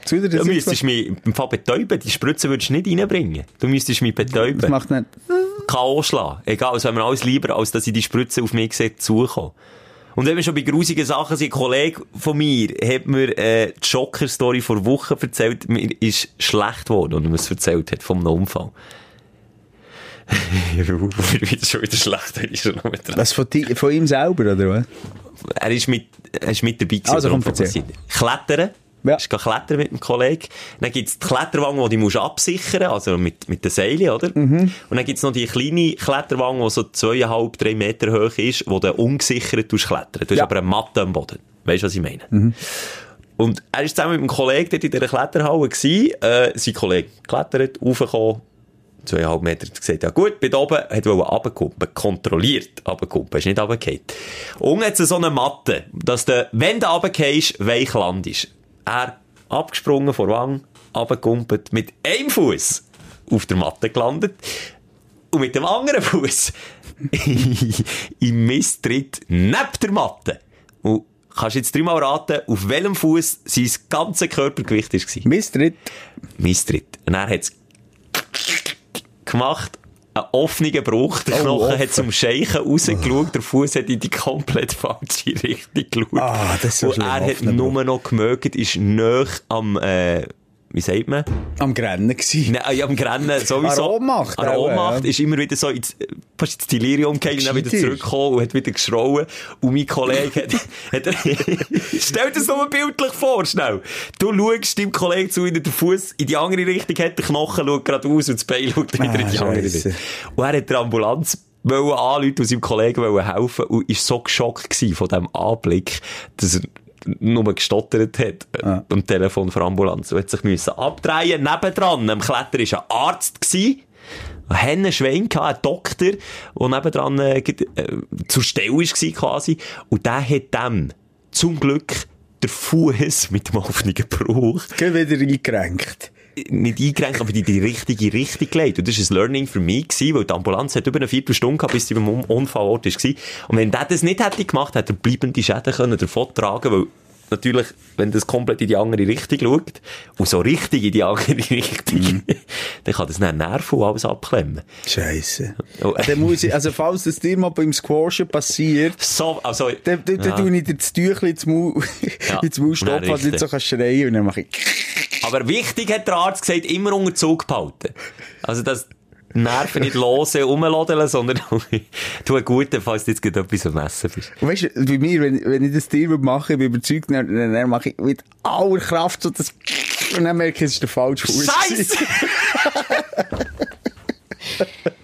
Du das müsstest mich im Fall betäuben. Die Spritze würdest du nicht reinbringen. Du müsstest mich betäuben. das macht nicht... K.O. schlagen. Egal, es wäre mir alles lieber, als dass ich die Spritze auf mich sehe, zukommen. Und wenn wir schon bei grusigen Sachen sind, ein Kollege von mir hat mir äh, die Schocker-Story vor Wochen erzählt. Mir ist schlecht geworden, und er mir es erzählt hat, vom Unfall. [laughs] wieder schon wieder schlecht, ist schon noch mit dran. Was von, di- von ihm selber, oder was? Er ist mit, er ist mit dabei gewesen. Also, komm. Klettern. Ja. Ist klettern mit dem Kollegen. Dann gibt's die Kletterwange, die du musst absichern also mit, mit den Seilen, oder? Mhm. Und dann gibt's noch die kleine Kletterwange, die so zweieinhalb, drei Meter hoch ist, wo du ungesichert klettern. Du hast Ja. aber eine Matte am Boden. Weißt du, was ich meine? Und er ist zusammen mit einem Kollegen dort in dieser Kletterhalle gewesen. Äh, sein Kollege klettert, raufgekommen, zweieinhalb Meter, hat gesagt, ja gut, bin oben, hat wollen runterkumpen, kontrolliert runterkumpen, ist nicht runtergefallen. Und jetzt so eine Matte, dass du, wenn du runtergehst, weich landest. Er abgesprungen vor Wang, runtergekumpelt, mit einem Fuß auf der Matte gelandet und mit dem anderen Fuß [laughs] im Misstritt neben der Matte. Und kannst jetzt dreimal raten, auf welchem Fuß sein ganzes Körpergewicht war. Mistritt. Misstritt. Und er hat es gemacht, einen offenen Bruch. Der Oh, Knochen offen. hat zum Scheichen rausgeschaut, der Fuß hat in die komplett falsche Richtung geschaut. Ah, das ist so Und er hat nur noch gemögt, ist näher am, äh, wie sagt man? Am Grennen gewesen. Nein, ja, am Grennen sowieso. An Ohnmacht An Ohnmacht ja. ist immer wieder so ins, fast ins Delirium und dann wieder zurückgekommen und hat wieder geschrauen. Und mein Kollege hat, [laughs] hat stell dir das nur bildlich vor, schnell. Du schaust deinem Kollegen zu, wie er den Fuß in die andere Richtung hat, der Knochen schaut geradeaus und das Bein schaut wieder Ah, in die andere Scheisse. Richtung. Und er hat der Ambulanz wollen anrufen und seinem Kollegen wollen helfen und ist so geschockt gewesen von diesem Anblick, dass er nur gestottert hat Ah. am Telefon für Ambulanz und hat sich müssen abdrehen. Nebendran, am Kletter war ein Arzt gewesen, Einen Schwein gehabt, einen Doktor, der nebendran äh, äh, zur Stelle war quasi. Und der hat dem zum Glück der Fuß mit dem offenen Bruch Geh wieder eingerenkt. Nicht eingerenkt, aber in die richtige Richtung gelegt. Und das war ein Learning für mich, gewesen, weil die Ambulanz hat über eine Viertelstunde gehabt, bis sie beim Un- Unfallort war. Und wenn der das nicht hätte gemacht, hätte er bleibende Schäden können davon tragen, weil natürlich, wenn das komplett in die andere Richtung schaut, und so richtig in die andere [laughs] Richtung, dann kann das dann Nerven und alles abklemmen. Scheiße. Oh. Dann muss ich, also falls das dir mal beim Squashen passiert, So, also, dann, dann, dann Ja. tue ich dir das Tüchlein ins Maul, Ja. [laughs] ins Maul stoppen, dass du nicht so kannst schreien und dann mache ich... aber wichtig hat der Arzt gesagt, immer unter Zug behalten. Also, dass die Nerven nicht losen, rumladen, sondern [laughs] tu gut, falls du jetzt gerade etwas am Essen bist. Und weißt du, bei mir, wenn, wenn ich das dir mache, ich bin überzeugt, dann, dann, dann mache ich mit aller Kraft so das... [laughs] Und dann merke ich, es ist der falsche Fuß. Scheiße! [laughs]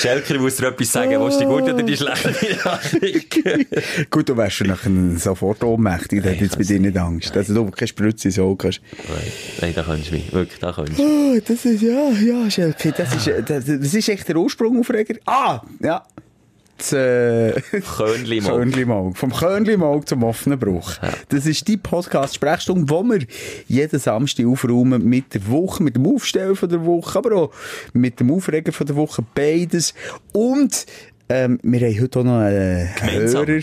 Schelker, ich muss dir etwas sagen. Willst du die gute oder die schlechte Nachricht? [laughs] Gut, du wärst schon nachher sofort ohnmächtig, da hat jetzt bei dir nicht Angst. Also du keine Spritze ins Auge kannst. Nein, nein, da kannst du mich. Wirklich, da kannst du. Oh, das ist, ja, ja, Schelke, das ist, das, das ist echt der Ursprungaufreger. Ah, ja. Äh. Körnli-Maug. Vom Körnli-Maug zum offenen Bruch. Das ist die Podcast-Sprechstunde, wo wir jeden Samstag aufräumen mit der Woche, mit dem Aufstellen von der Woche, aber auch mit dem Aufreger von der Woche, beides. Und, ähm, wir haben heute auch noch einen Gemeinsam. Hörer,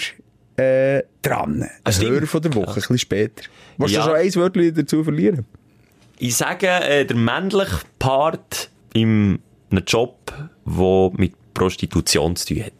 äh, dran. Ein Ah. Hörer von der Woche, ein bisschen später. Willst Ja. du schon ein Wörtchen dazu verlieren? Ich sage, äh, der männliche Part in einem Job, der mit Prostitution zu tun hat.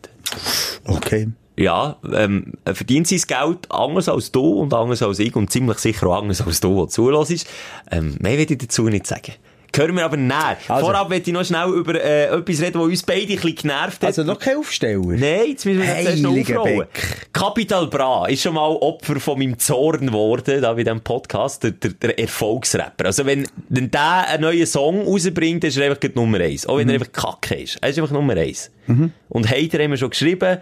Okay. Ja, ähm, er verdient sein Geld anders als du und anders als ich und ziemlich sicher auch anders als du, der zulässt. Ähm, mehr will ich dazu nicht sagen. Hören wir aber näher. Also- Vorab möchte ich noch schnell über äh, etwas reden, das uns beide ein bisschen genervt hat. Also noch kein Aufsteller? Nein, jetzt müssen wir erst noch aufrollen. Capital Bra ist schon mal Opfer von meinem Zorn geworden, da bei diesem Podcast, der, der, der Erfolgsrapper. Also wenn, wenn der einen neuen Song rausbringt, ist er einfach Nummer eins. Auch wenn er einfach kacke ist. Er ist einfach Nummer eins. Und Hater haben wir schon geschrieben,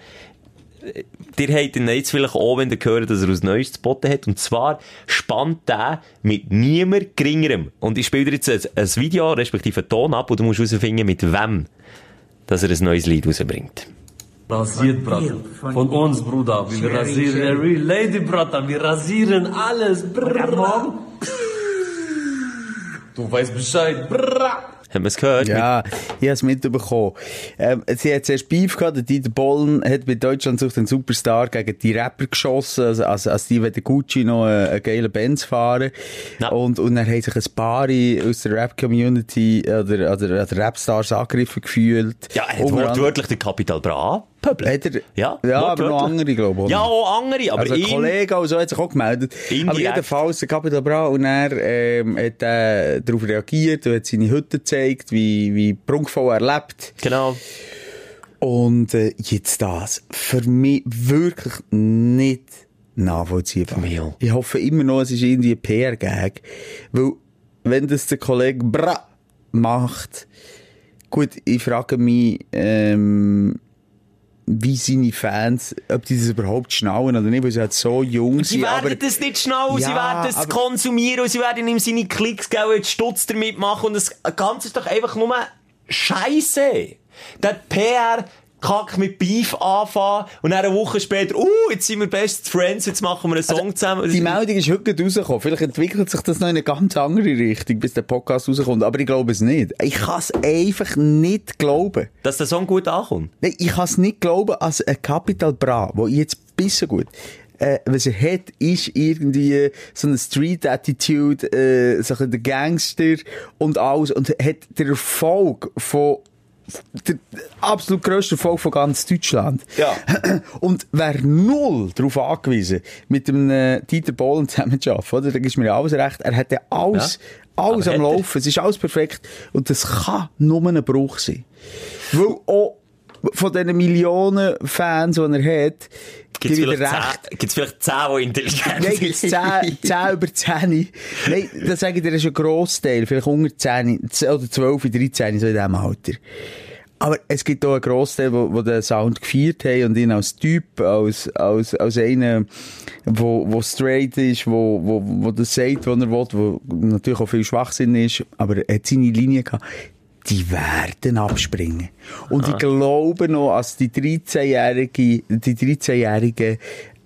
Ihr habt ihn jetzt vielleicht auch, wenn ihr gehört, dass er aus Neues zu boten hat. Und zwar spannt der mit niemand geringerem. Und ich spiele dir jetzt ein, ein Video, respektive einen Ton ab, und du musst herausfinden, mit wem, dass er ein neues Lied rausbringt. Rasiert, Bruder. Von uns, Bruder. Wir rasieren every lady, Bruder. Wir rasieren alles. Brrr. Du weißt Bescheid. Brrr. Haben wir es gehört? Ja, ich habe es mitbekommen. Ähm, sie hat zuerst Beef gehabt, der Dieter Bollen hat bei Deutschland sucht einen Superstar gegen die Rapper geschossen, also, also, als die wollen Gucci noch einen, einen geilen Benz fahren. Ja. Und, und dann haben sich ein paar aus der Rap-Community oder, oder, oder Rapstars angegriffen gefühlt. Ja, er hat wortwörtlich den Capital Bra Ja, ja aber noch andere, glaube ich. Ja, auch andere, aber also ein Kollege und so hat sich auch gemeldet. Aber jedenfalls, der Capital Bra, und er ähm, hat äh, darauf reagiert und hat seine Hütte gezeigt, wie, wie prunkvoll er lebt. Genau. Und äh, jetzt das. Für mich wirklich nicht nachvollziehbar. Ich hoffe immer noch, es ist irgendwie ein PR-Gag. Weil, wenn das der Kollege Bra macht, gut, ich frage mich, ähm, wie seine Fans, ob die das überhaupt schnallen oder nicht, weil sie halt so jung Sie sind. werden aber das nicht schnell, sie Ja, werden es aber- konsumieren und sie werden ihm seine Klicks geben und Stutz damit machen und das Ganze ist doch einfach nur Scheiße. Der PR Kack mit Beef anfangen und dann eine Woche später, uh, jetzt sind wir Best Friends, jetzt machen wir einen Song zusammen. Also, Die Meldung ist heute rausgekommen. Vielleicht entwickelt sich das noch in eine ganz andere Richtung, bis der Podcast rauskommt. Aber ich glaube es nicht. Ich kann es einfach nicht glauben. Dass der Song gut ankommt. Nein, ich kann es nicht glauben, als ein Capital Bra, wo ich jetzt bisschen gut, äh, was er hat, ist irgendwie so eine Street-Attitude, äh, so ein der Gangster und alles, und hat den Erfolg von, der absolut grösste Erfolg von ganz Deutschland. Ja. [clears throat] Und wäre null darauf angewiesen, mit dem äh, Dieter Bohlen zusammen zu arbeiten, oder? Da gibst mir alles recht. Er hat ja alles, alles Aber am? Laufen. Es ist alles perfekt. Und das kann nur ein Bruch sein. Weil auch von diesen Millionen Fans, die er hat, Gebe ich vielleicht, zehn, vielleicht zehn, die intelligent Nein, gibt's 10, 10 [laughs] über 10. Nein, das sage ich dir, das ist ein Grossteil. Vielleicht unter 10 oder 12, 13, so in diesem Alter. Aber es gibt auch einen Grossteil, wo, wo den Sound gefeiert haben und ihn als Typ, als, als, als einen, wo, wo straight ist, wo, wo, wo das sagt, was er will, wo natürlich auch viel Schwachsinn ist, aber er hat seine Linie gehabt. Die werden abspringen. Und ich glaube noch, als die 13-Jährige, die 13-Jährigen,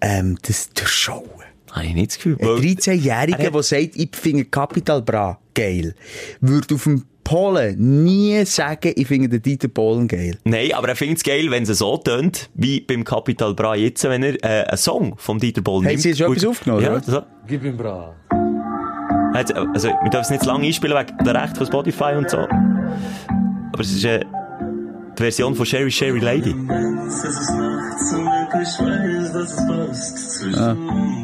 ähm, das durchschauen. Habe ich nicht das Gefühl. Ein Weil- 13-Jähriger, Er hat- der sagt, ich finde Capital Bra geil, würde auf dem Polen nie sagen, ich finde den Dieter Bohlen geil. Nein, aber er findet es geil, wenn es so tönt, wie beim Capital Bra jetzt, wenn er äh, einen Song vom Dieter Bohlen Haben nimmt. Sie jetzt schon etwas aufgenommen, Ja, oder? so. Gib ihm bra. Hat- Also, wir dürfen es nicht zu lange einspielen wegen der Rechte von Spotify und so. Aber es ist äh, die Version von Sherry Sherry Lady.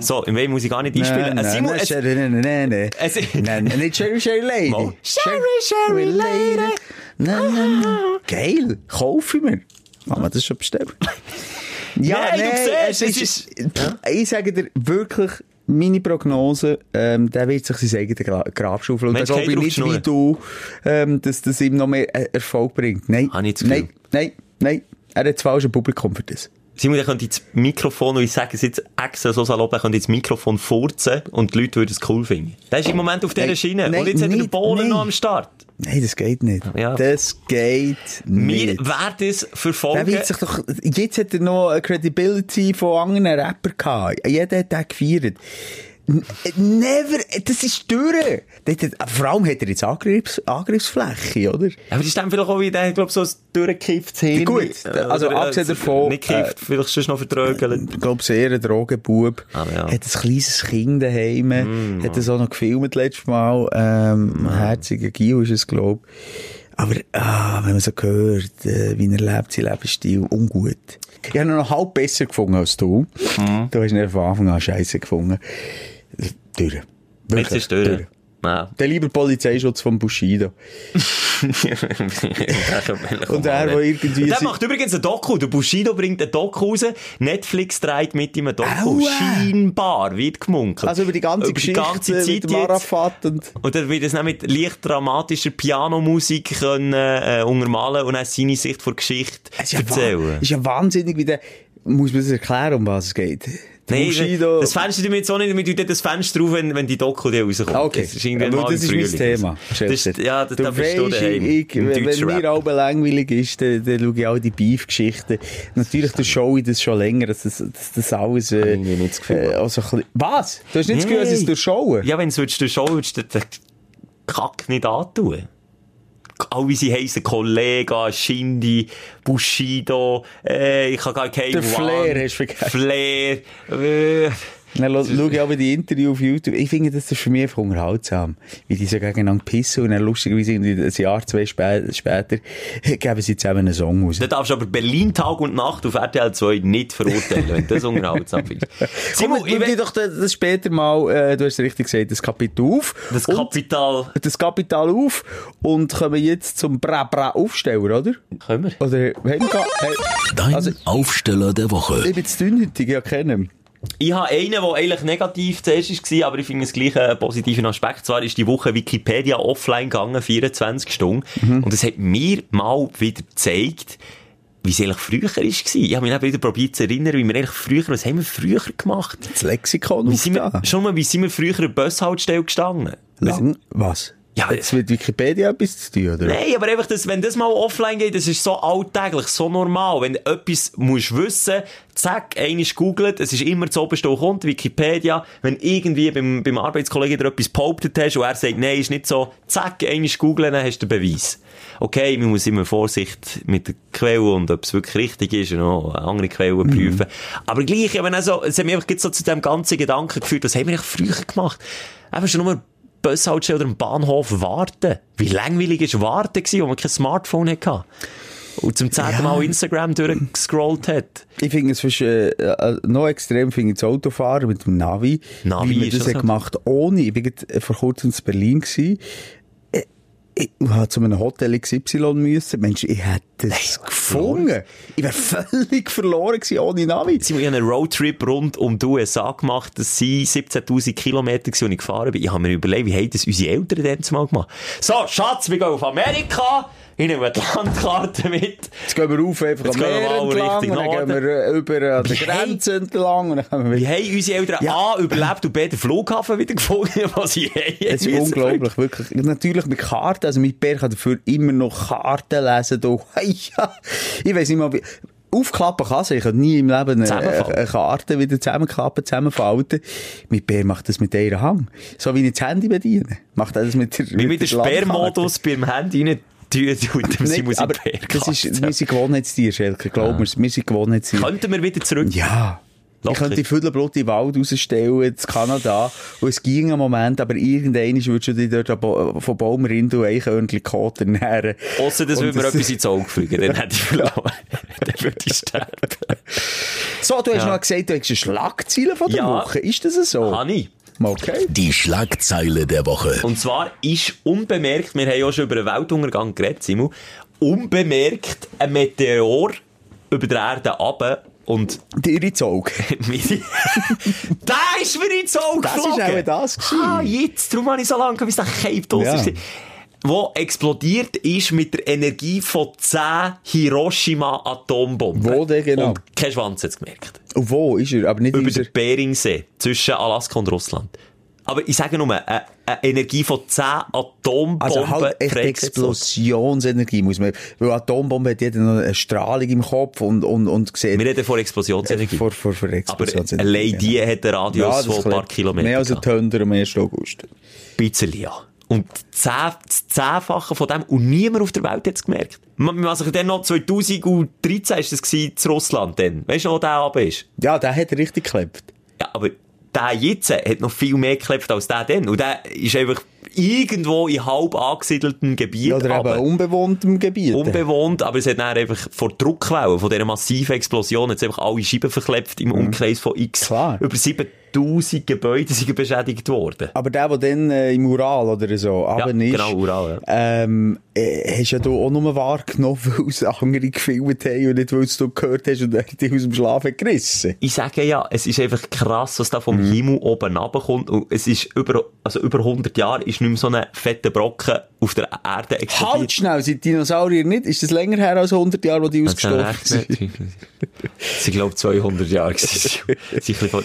So, in wem muss ich gar nicht einspielen? Äh, Simon, es, nein, nein, nein, nein. es, Nein, nein, nicht Sherry Sherry Lady. Mal. Sherry, Sherry Lady. Nein, nein, nein. Geil, kaufe ich mir. Mama, das ist schon bestellt. Ja, [laughs] Nein, du nein, siehst, es es ist, ich sage dir wirklich, meine Prognose, ähm, der wird sich sein eigenes Gra Grab schaufeln. Und da Mensch, glaube ich nicht wie du, ähm, dass das ihm noch mehr äh, Erfolg bringt. Nein, Habe ich das nein, nein, nein. Er hat das falsche Publikum für das. Simon, der könnte ins Mikrofon, und ich sage es jetzt extra so salopp, der könnte ins Mikrofon furzen und die Leute würden es cool finden. Der ist im Moment auf dieser Nein, Schiene. nein, und jetzt hat er den nicht, nein. noch am Start. Nein, das geht nicht. Ja. Das geht Wir nicht. werden es Der verfolgen. wird sich doch, jetzt hat er noch eine Credibility von anderen Rappern gehabt. Jeder hat den gefeiert. Never, das ist durch. Vor allem hat er jetzt Angriffs, Angriffsfläche, oder? Aber das ist dann vielleicht auch wieder, ich glaube, so ein durchgekifftes Hirn. Gut, Äh, also oder, abgesehen äh, davon, Nicht gekifft, vielleicht sonst noch vertrögelt. Ich glaube, sehr ein Drogenbub. Aber ja. Hat ein kleines Kind daheim. hat das auch noch gefilmt letztes Mal. Ähm, Herziger Gio ist es, glaube Aber, ah, wenn man so hört, äh, wie er lebt, sein Lebensstil, ungut. Ich habe ihn noch halb besser gefunden als du. Du hast ihn von Anfang an scheiße gefunden. Durch. Jetzt Wirklich, ist es durch. Ja. Der lieber Polizeischutz von Bushido. [laughs] Und er, der irgendwie... Der macht übrigens ein Doku. Der Bushido bringt ein Doku raus. Netflix dreht mit ihm ein Doku. Aua. Scheinbar, wird gemunkelt. also über die ganze Über die Geschichte ganze mit Zeit dem jetzt. Arafat und... Und dann wird es dann mit leicht dramatischer Pianomusik können, äh, untermalen und dann seine Sicht vor Geschichte Es ist ja, erzählen. wa- ist ja wahnsinnig, wie der... Muss man das erklären, um was es geht? Nein, Bushido... das Fenster tun wir jetzt auch nicht, wir tun das Fenster drauf, wenn, wenn die Doku dann rauskommt. Ah, Okay, Das ist, irgendwie mal das ist mein. Thema. Das ist, ja, da, da bist du daheim. ich, wenn, wenn mir aber langweilig ist, dann, dann schaue ich auch die Beef-Geschichten. Natürlich durchschaue ich das schon länger, dass das, dass das alles... Äh, irgendwie nicht das Gefühl. äh, also bisschen- was? Du hast nicht das Gefühl, dass ich es Nein. durchschaue? Ja, wenn du es durchschauen würdest, dann kack nicht antun. All wie sie heissen, Kollega, Shindy, Bushido, äh, ich kann gar keinen Der Flair hast du vergessen. Flair, äh, Dann schaue ich aber die Interview auf YouTube. Ich finde, das ist für mich einfach unterhaltsam. Wie die so gegeneinander pissen und dann lustigerweise ein Jahr, zwei spä später [laughs] geben sie zusammen einen Song raus. Da darfst du aber Berlin Tag und Nacht auf RTL 2 nicht verurteilen, wenn du das unterhaltsam findest. [laughs] Simon, ich will doch das das später mal, äh, du hast es richtig gesagt, das Kapitel auf. das Kapital, das Kapital auf und kommen jetzt zum Bra Bra Aufsteller, oder? können wir? Oder haben wir gar, hey, Dein Also- Aufsteller der Woche. ich bin zu dünnhütig, ja kennen. Ich habe einen, der eigentlich negativ zuerst war, aber ich finde es gleich einen positiven Aspekt. Zwar ist die Woche Wikipedia offline gegangen, 24 Stunden. Und es hat mir mal wieder gezeigt, wie es eigentlich früher war. Ich habe mich dann wieder probiert zu erinnern, wie wir eigentlich früher, was haben wir früher gemacht? Das Lexikon Wie sind wir, schon mal, wie sind wir früher an der Bushaltestelle gestanden? Lang- Was? Ja, Jetzt mit Wikipedia etwas zu tun, oder? Nein, aber einfach, das, wenn das mal offline geht, das ist so alltäglich, so normal. Wenn du etwas musst wissen, zack, einiges googelt, es ist immer oberste, was kommt, Wikipedia. Wenn irgendwie beim, beim Arbeitskollegen dir etwas behauptet hast und er sagt, nein, ist nicht so, zack, einiges googeln, dann hast du den Beweis. Okay, man muss immer Vorsicht mit der Quelle und ob es wirklich richtig ist und auch andere Quellen prüfen. Aber gleich, wenn also, es hat mich einfach jetzt so zu dem ganzen Gedanken geführt, was haben wir eigentlich früher gemacht? Einfach schon nur Bushaltestelle oder am Bahnhof warten. Wie langweilig ist Warten gewesen, wo man kein Smartphone hatte. Und zum zehnten Ja. Mal Instagram durchgescrollt hat. Ich finde es fast, äh, äh, noch extrem finde ich das Autofahren mit dem Navi. Navi wie man das das hat so. gemacht ohne. Ich war vor kurzem in Berlin gewesen. Ich musste zu einem Hotel XY müssen. Mensch, ich hätte das gefunden. Ich wäre völlig verloren gewesen ohne Navi. Sie haben einen Roadtrip rund um die USA gemacht. Das sind 17.000 Kilometer, die ich gefahren bin. Ich habe mir überlegt, wie haben das unsere Eltern denn mal gemacht? So, Schatz, wir gehen auf Amerika. Ich nehme die Landkarte mit. Jetzt gehen wir rauf, einfach Jetzt am Meer entlang, Richtung dann gehen wir äh, über an der Grenze entlang und dann wir Wie haben unsere Eltern Ja. A überlebt und B den Flughafen wieder gefunden, [laughs] was sie haben? Es ist unglaublich, wirklich. Natürlich mit Karten, also mit Bär kann dafür immer noch Karten lesen. Da. [laughs] Ja, ich weiß nicht mal, wie... Aufklappen kann. Ich kann nie im Leben eine, eine Karte wieder zusammenklappen, zusammenfalten. Mit Bär macht das mit ihrem Hang. So wie ich das Handy bediene. Macht er das mit der Wie mit dem der. Sperrmodus beim Handy Nein, Simon aber sein das ist, wir sind Gewohnheitstiere, Schelke. Glaub mir's, wir sind Gewohnheitstiere. Könnten wir wieder zurück? Ja. Ich könnte die in den Wald rausstellen, in Kanada. Und es ging einen Moment, aber irgendwann würdest du dich dort von Baumrind und Eichhörnchen Koten nähren. Ausser, das würde mir etwas ins Auge fliegen, dann hätte ich [laughs] verloren. dann würde ich sterben. So, du hast Ja. noch gesagt, du hast eine Schlagzeile von der Ja. Woche. Ist das so? Hani. Okay. Die Schlagzeile der Woche. Und zwar ist unbemerkt, wir haben ja schon über den Weltuntergang geredet, Simon, unbemerkt ein Meteor über der Erde runter und Dir ins Auge. [laughs] da [laughs] ist mir ins Auge Das ist geflogen. auch das gewesen. Ah, jetzt, darum habe ich so lange, bis der Cape Ja. ist. Wo explodiert ist mit der Energie von 10 Hiroshima-Atombomben. Wo denn genau? Und kein Schwanz hat es gemerkt. Und wo ist er? Aber nicht Über den Beringsee, zwischen Alaska und Russland. Aber ich sage nur, eine, eine Energie von 10 Atombomben Also halt echt. Explosionsenergie muss man, weil Atombombe hat jeder noch eine Strahlung im Kopf und, und, und sieht... Wir reden von Explosionsenergie. Vor, vor, vor Aber Explosionsenergie. allein die hat einen Radius das von ein paar. Kilometern. Mehr als ein. Tönder am 1. August. bisschen, ja. Und das Zehnfache von dem, und niemand auf der Welt hat es gemerkt. Man, man sich dann noch 2013 ist das gewesen, zu Russland dann. Weißt du noch, wo der runter ist? Ja, der hat richtig geklebt. Ja, aber der jetzt hat noch viel mehr geklebt als der dann. Und der ist einfach irgendwo in halb angesiedeltem Gebiet Ja, oder eben runter. unbewohntem Gebiet. Unbewohnt, aber es hat dann einfach vor der Druckwelle, von dieser massiven Explosion, es einfach alle Scheiben verklebt im Umkreis von X. Mhm. Klar. Über 7000 Gebäude sind beschädigt worden. Aber der, der dann äh, im Ural oder so Ja, runter ist, genau, Ural, ähm, äh, hast ja du auch nur wahrgenommen, [laughs] weil es andere gefilmt haben und nicht, weil du gehört hast und er dich aus dem Schlaf hat gerissen. Ich sage ja, es ist einfach krass, was da vom Himmel oben runterkommt. Und es ist über, also über 100 Jahre ist nicht mehr so ein fetter Brocken auf der Erde explodiert. Halt schnell, sind Dinosaurier nicht? Ist das länger her als 100 Jahre, wo die ausgestorben sind? nicht? Sie glaubt 200 Jahre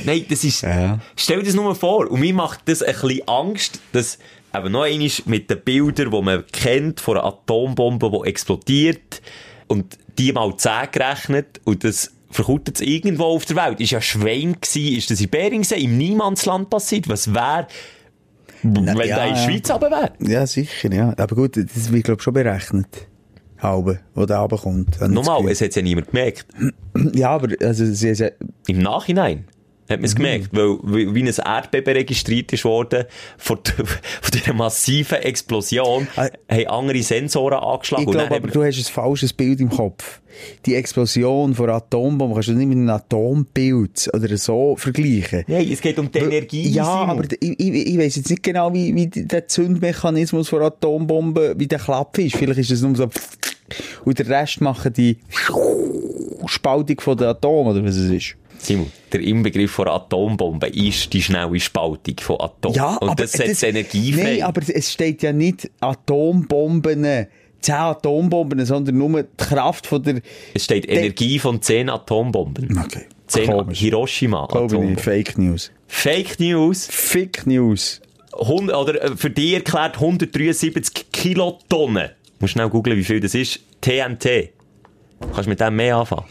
Nein, das ist, Ja. stell dir das nur vor. Und mir macht das ein bisschen Angst, dass eben noch einmal mit den Bildern, die man kennt, von einer Atombombe, die explodiert, und die mal 10 gerechnet, und das verkutet es irgendwo auf der Welt. Ist ja Schwein gewesen, ist das in Beringsee, im Niemandsland passiert? Was wäre, wenn ja, der in die ja. Schweiz runter wäre? Ja, sicher, ja. Aber gut, das wird, glaube ich, schon berechnet. Halbe, wo der runterkommt. Nochmal, es hat ja niemand gemerkt. [clears throat] Ja, aber, also, sie, sie, Im Nachhinein hat man es gemerkt, weil, wie wie ein Erdbeben registriert ist worden von, der- [laughs] von dieser massiven Explosion, Ah. haben andere Sensoren angeschlagen. Ich glaube aber, du hast ein falsches Bild im Kopf. Die Explosion von Atombomben kannst du nicht mit einem Atombild oder so vergleichen. Nein, es geht um die Energie. Ja, aber ich, ich, ich weiss jetzt nicht genau, wie, wie der Zündmechanismus von Atombomben, wie der Klapp ist. Vielleicht ist es nur so und der Rest machen die Spaltung von den Atomen oder was es ist. Simon, der Inbegriff von Atombombe ist die schnelle Spaltung von Atomen. Ja, und aber das setzt Energie frei. Nein, aber es steht ja nicht Atombomben, 10 Atombomben, sondern nur die Kraft von der... es steht Energie von 10 Atombomben. Okay. 10 Komisch. Hiroshima Atombomben. Fake News. Fake News. Fake News. 100, oder äh, für dich erklärt 173 Kilotonnen. Musst schnell googeln, wie viel das ist. TNT. Kannst du mit dem mehr anfangen?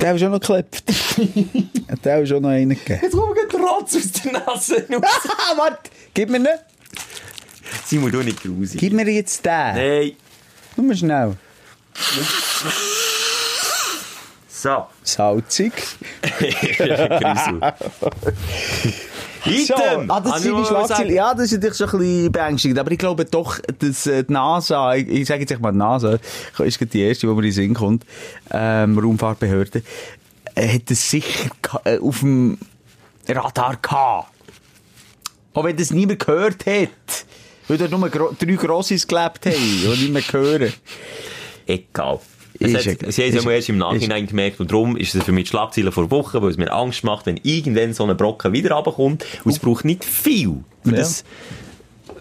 Der hat schon noch geklebt. [laughs] der hat schon noch einen gegeben. Jetzt kommt ein Trotz aus der Nase raus. [laughs] Warte! Gib mir nicht. Simon, du nicht grusig. Gib mir jetzt den. Nein. Nur mal schnell. So. Salzig. [laughs] Grusel. Item. ah, das ist ich die mal Schlagzeile. sagen. Ja, das ist natürlich schon ein bisschen beängstigend. Aber ich glaube doch, dass äh, die NASA, ich, ich sage jetzt mal die NASA, ist die erste, die mir in den Sinn kommt, ähm, Raumfahrtbehörde, äh, hat das sicher äh, auf dem Radar gehabt. Auch wenn das niemand gehört hat. Weil dort nur gro drei Grosses gelebt haben, die nicht mehr hören. Egal. Es Ist hat, sie haben es ist- ja erst im Nachhinein gemerkt und darum ist es für mich die Schlagzeile vor Wochen, weil es mir Angst macht, wenn irgendwann so ein Brocken wieder runterkommt und es braucht nicht viel, Ja. das,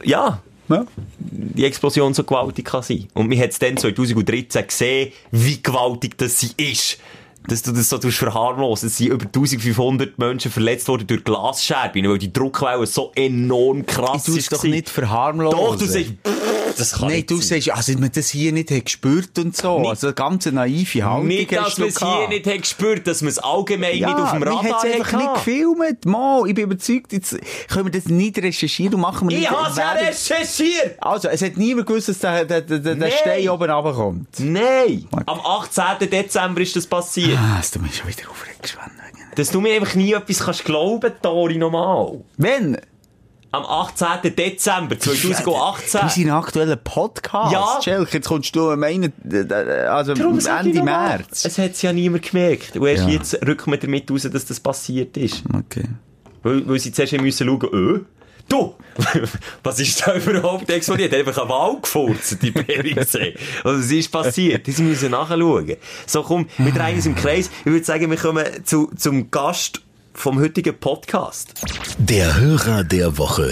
ja, Ja. die Explosion so gewaltig kann sein. Und man hat es dann 2013 gesehen, wie gewaltig das sie ist. Dass du das so verharmlosen. Es sind über 1500 Menschen verletzt worden durch Glasscherben, weil die Druckwelle so enorm krass ist. doch gewesen. nicht verharmlosen. Doch, du sagst, das kann Nein, du sein. sagst, also man das hier nicht hat gespürt und so. Nicht- also eine ganz naive Haltung Nicht, dass hast du man es hier nicht hat gespürt, dass man es allgemein ja, nicht auf dem Radar hat es einfach nicht gefilmt. Mo, ich bin überzeugt, jetzt können wir das nicht recherchieren und machen wir Ich nicht. habe es ja recherchiert! Also, es hat niemand gewusst, dass der, der, der, der. Stein oben runterkommt. Nein! Am 18. Dezember ist das passiert. Ah, es tut mich schon wieder Sven. Dass du mir einfach nie etwas kannst glauben, Tori, normal. Wenn? Am 18. Dezember Du 2018. bist in einem aktuellen Podcast. Ja. Schelk, jetzt kommst du am einen, also Darum sag ich Ende März. Es hat ja niemand gemerkt. Und erst Ja. jetzt rücken wir damit raus, dass das passiert ist. Okay. Weil, weil sie zuerst müssen schauen, äh, du, [laughs] was ist da überhaupt explodiert? Einfach eine Wahl gefurzt, die Beringsee. Also, was ist passiert? Die müssen nachschauen. So, komm, wir drehen uns im Kreis. Ich würde sagen, wir kommen zu, zum Gast vom heutigen Podcast. Der Hörer der Woche.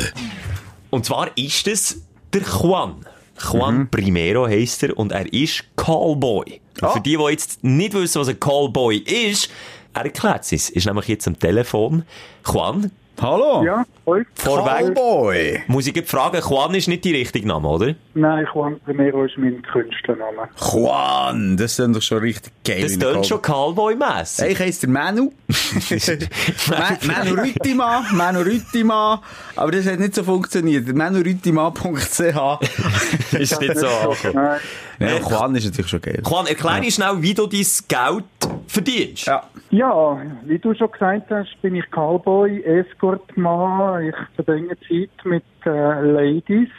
Und zwar ist es der Juan. Juan Mhm. Primero heisst er und er ist Callboy. Ah. Für die, die jetzt nicht wissen, was ein Callboy ist, er erklärt es. Ist nämlich jetzt am Telefon. Juan, Hallo? Ja, euch? vorweg, Cowboy. muss ich fragen, Juan ist nicht die richtige Name, oder? Nein, Juan Primero ist mein Künstlername. Juan, das sind doch schon richtig geil. Das Cowboy. schon Callboy-mässig. Hey, ich heiße der Manu. [laughs] Ma- Manu Rüttimann, Manu Rüttimann. Aber das hat nicht so funktioniert. manurüttimann.ch [laughs] ist nicht so. Okay. Nein, Ja, Juan ist natürlich schon geil. Juan, erklär dir schnell, wie du dein Geld verdienst. Ja. ja, wie du schon gesagt hast, bin ich Cowboy, Escortmann. Ich verbringe Zeit mit äh, Ladies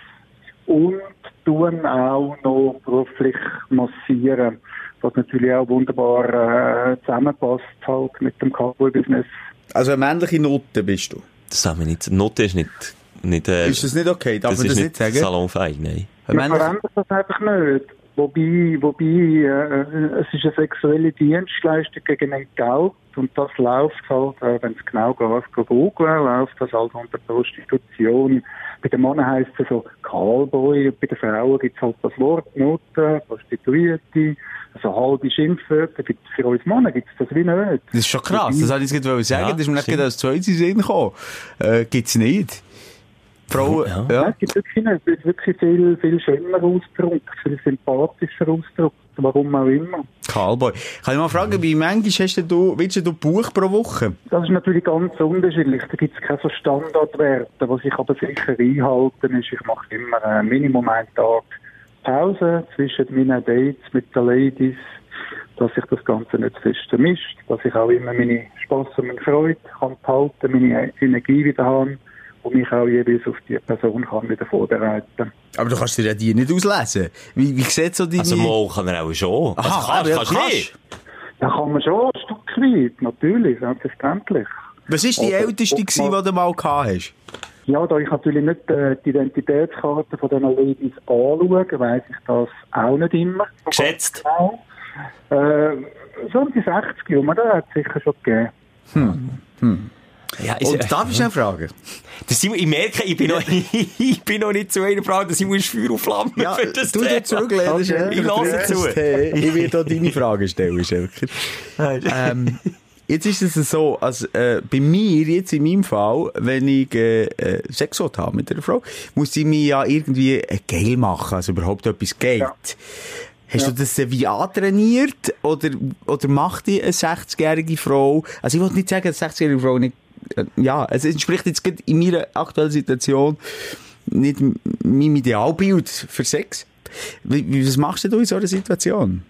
und tun auch noch beruflich massieren. Was natürlich auch wunderbar äh, zusammenpasst halt mit dem Cowboy-Business. Also eine männliche Note bist du. Das sagen wir nicht. Note ist nicht, nicht, äh, Ist das nicht okay? Darf das man ist das nicht sagen? salonfähig, nein. Männliche- verändert das einfach nicht. Wobei, wobei äh, es ist eine sexuelle Dienstleistung gegen ein Geld und das läuft halt, äh, wenn es genau geht, googeln, läuft das halt unter Prostitution. Bei den Männern heisst es so Callboy, und bei den Frauen gibt es halt das Wort Noten, Prostituierte, also halbe Schimpfwörter. Für uns Männer gibt es das wie nicht. Das ist schon krass. Das wollte ich jetzt sagen. Ja, das ist mir nicht als zweites in den Sinn gekommen. Äh, gibt's nicht. Frauen, Ja. ja. Es gibt wirklich nicht. Es wird wirklich viel, viel schöner Ausdruck, viel sympathischer Ausdruck, warum auch immer. Callboy. Kann ich mal fragen, wie manchmal hast du, willst du Buch pro Woche? Das ist natürlich ganz unterschiedlich. Da gibt es keine so Standardwerte. Was ich aber sicher einhalten ist, ich mache immer äh, Minimum einen Tag Pause zwischen meinen Dates mit den Ladies, dass sich das Ganze nicht zu fest vermischt, dass ich auch immer meine Spaß und meine Freude kann behalten, meine Energie wieder haben und mich auch jeweils auf die Person kann wieder vorbereiten. Aber du kannst dir ja die nicht auslesen. Wie, wie sieht so deine... Also, mal kann er auch schon. Also, Aha, kannst, aber kannst, kannst. nicht. Da kann man schon ein Stück weit, natürlich, selbstverständlich. Was ist die älteste die du mal gehabt hast? Ja, da ich natürlich nicht äh, die Identitätskarte von diesen Ladies anschaue, weiss ich das auch nicht immer. Geschätzt. Genau. Äh, so um die 60 Jahre, das hat es sicher schon gegeben. Ja, ist, Und darf ich schnell fragen? [laughs] Simon, ich merke, ich bin, noch, [laughs] ich bin noch nicht zu einer Frage, dass Simon ist Feuer und Flamme Ja, für das du dir zurücklehnen, Okay. Ich lasse zu. Ich werde auch deine Fragen stellen, Schelker. ähm, jetzt ist es so, also, äh, bei mir, jetzt in meinem Fall, wenn ich äh, äh, Sex haben mit einer Frau, muss sie mir ja irgendwie äh, geil machen, also überhaupt etwas geht. Ja. Hast du das wie antrainiert oder, oder macht die eine 60-jährige Frau, also ich will nicht sagen, eine 60-jährige Frau nicht, ja, es entspricht jetzt in meiner aktuellen Situation nicht meinem Idealbild für Sex. Wie, was machst du in so einer Situation?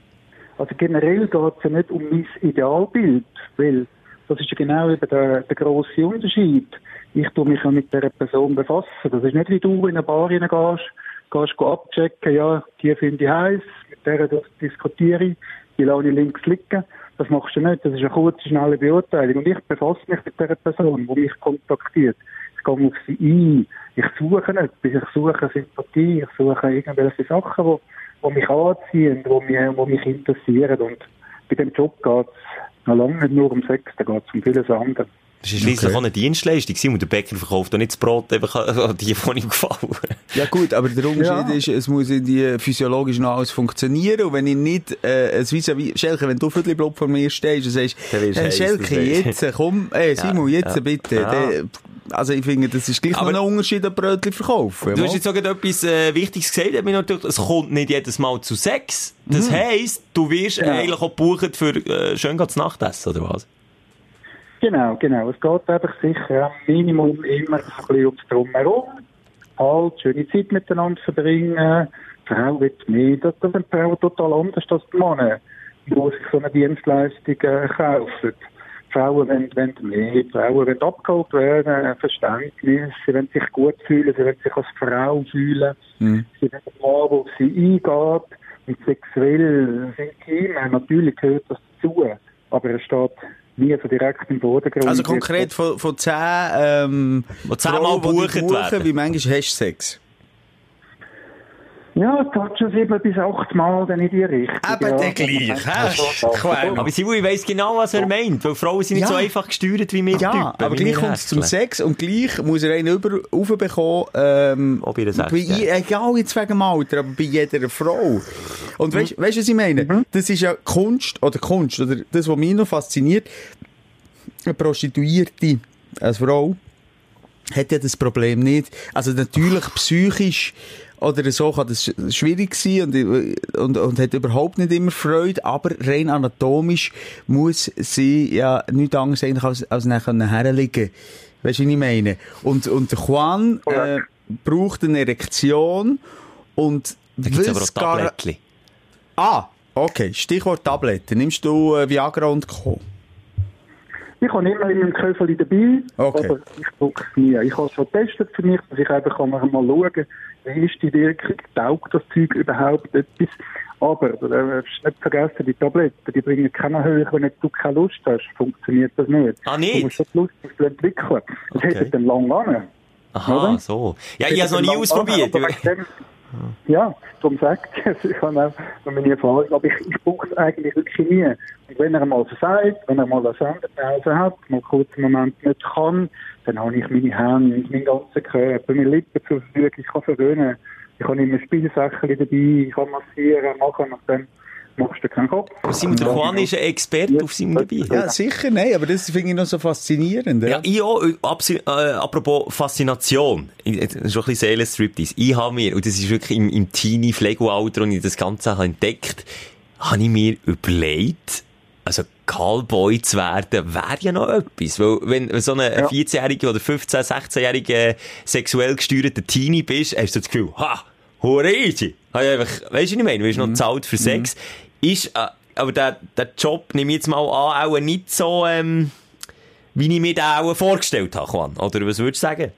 Also generell geht es ja nicht um mein Idealbild, weil das ist ja genau eben der, der grosse Unterschied. Ich tue mich ja mit dieser Person befassen. Das ist nicht wie du in eine Bar reingehst, gehst go abchecken, ja, die finde ich heiß, mit der diskutiere ich, die lasse ich links liegen. Das machst du nicht. Das ist eine kurze, schnelle Beurteilung. Und ich befasse mich mit dieser Person, die mich kontaktiert. Ich gehe auf sie ein. Ich suche nicht. Ich suche Sympathie. Ich suche irgendwelche Sachen, die die mich anziehen, die mich, die mich interessieren. Und bei dem Job geht es noch lange nicht nur um Sex, da geht es um vieles anderes. Das ist schliesslich Okay. auch eine Dienstleistung gewesen, und der Bäcker verkauft doch nicht das Brot einfach [laughs] an die, die ihm gefallen. Ja gut, aber der Unterschied Ja. ist, es muss irgendwie physiologisch noch alles funktionieren und wenn ich nicht, äh, ein vis Schelke, wenn du Viertelblock vor mir stehst und sagst, hey, Schelke, jetzt, äh, komm, ey, Simon, jetzt ja. bitte. Ja. Der, also ich finde, das ist gleich Aber- noch ein Unterschied an Brötchen verkaufen. Du hast jetzt sogar etwas äh, Wichtiges gesagt, hat mich natürlich, es kommt nicht jedes Mal zu Sex. Das Mhm. heisst, du wirst eigentlich auch gebucht für äh, schön Nachtessen, oder was? Genau, genau. Es geht einfach sicher am Minimum immer so ein bisschen ums Drumherum. Halt, schöne Zeit miteinander verbringen. Die Frau will mehr. Das, das sind die Frauen total anders als die Männer, die sich so eine Dienstleistung äh, kaufen. Die Frauen wollen, wollen mehr, die Frauen wollen abgeholt werden, Verständnis, sie wollen sich gut fühlen, sie wollen sich als Frau fühlen, Mhm. sie wollen Mann, der sie eingeht und sexuell intim, äh, natürlich gehört das dazu, aber es steht nie so direkt im Vordergrund. Also konkret von, von 10, ähm, Wo zehnmal Frauen, die gebucht werden. wie manchmal hast du Sex? Ja, es geht schon sieben bis acht Mal dann in die Richtung. Eben ja. der gleich, hä? Aber Simon, ich weiss genau, was er meint, weil Frauen sind nicht Ja. so einfach gesteuert wie wir Ja, Typen. aber gleich kommt es zum. Sex und gleich muss er einen über, raufbekommen, ähm, Ob ihr das bei, je- egal jetzt wegen dem Alter, aber bei jeder Frau. Und weißt du, was ich meine? Das ist ja Kunst, oder Kunst, oder das, was mich noch fasziniert, eine Prostituierte, als Frau, hat ja das Problem nicht. Also natürlich psychisch oder so kann das sch- schwierig sein und, und, und hat überhaupt nicht immer Freude, aber rein anatomisch muss sie ja nichts anderes eigentlich als, als nachher herliegen. Weißt du, was ich meine? Und, und der Juan äh, braucht eine Erektion und Da gibt's aber auch Tablettchen. Ah, okay. Stichwort Tabletten. Nimmst du äh, Viagra und Co.? Ich habe immer in meinem Köfel dabei, Okay. aber ich drücke es nie. Ich habe es schon getestet für mich, dass ich einfach kann mal schauen wie ist die Wirkung, taugt das Zeug überhaupt etwas. Aber, du darfst nicht vergessen, die Tabletten, die bringen keine Höhe, wenn du keine Lust hast, funktioniert das nicht. Ah, nicht? Du musst die Lust musst du entwickeln. Das Okay. hätte dann lang an. Aha, Oder? so. Ja, ich habe es noch nie ausprobiert. an, Ja, darum sagt es. Ich habe auch meine Erfahrung, aber ich, ich brauche es eigentlich wirklich nie. Und wenn er mal versagt, wenn er mal eine Sendepause hat, mal kurz einen Moment nicht kann, dann habe ich meine Hände, meinen ganzen Körper, meine Lippen zur Verfügung, ich kann verwöhnen. Ich habe immer Spielsachen dabei, ich kann massieren, machen und dann machst du keinen Kopf. Simon, der Juan ist ein Experte auf seinem Gebiet. Ja, sicher, nein, aber das finde ich noch so faszinierend. Ja, Ja. ich auch, äh, apropos Faszination. Ich- Das ist schon ein bisschen Seelenstriptease. Ich habe mir, und das ist wirklich im, im Teenie-Flego-Alter, und ich das Ganze habe entdeckt, habe ich mir überlegt, also Callboy zu werden, wäre ja noch etwas. Weil, wenn wenn so ein 14-jähriger oder 15-, 16-jähriger sexuell gesteuerter Teenie bist, hast du das Gefühl, ha, hure easy. Habe ich einfach, weißt du, was ich meine? Du wirst noch gezahlt für Sex. Ist, äh, aber der, der Job, nehme ich jetzt mal an, auch nicht so, ähm, wie ich mir den auch vorgestellt habe, Juan. Oder was würdest du sagen?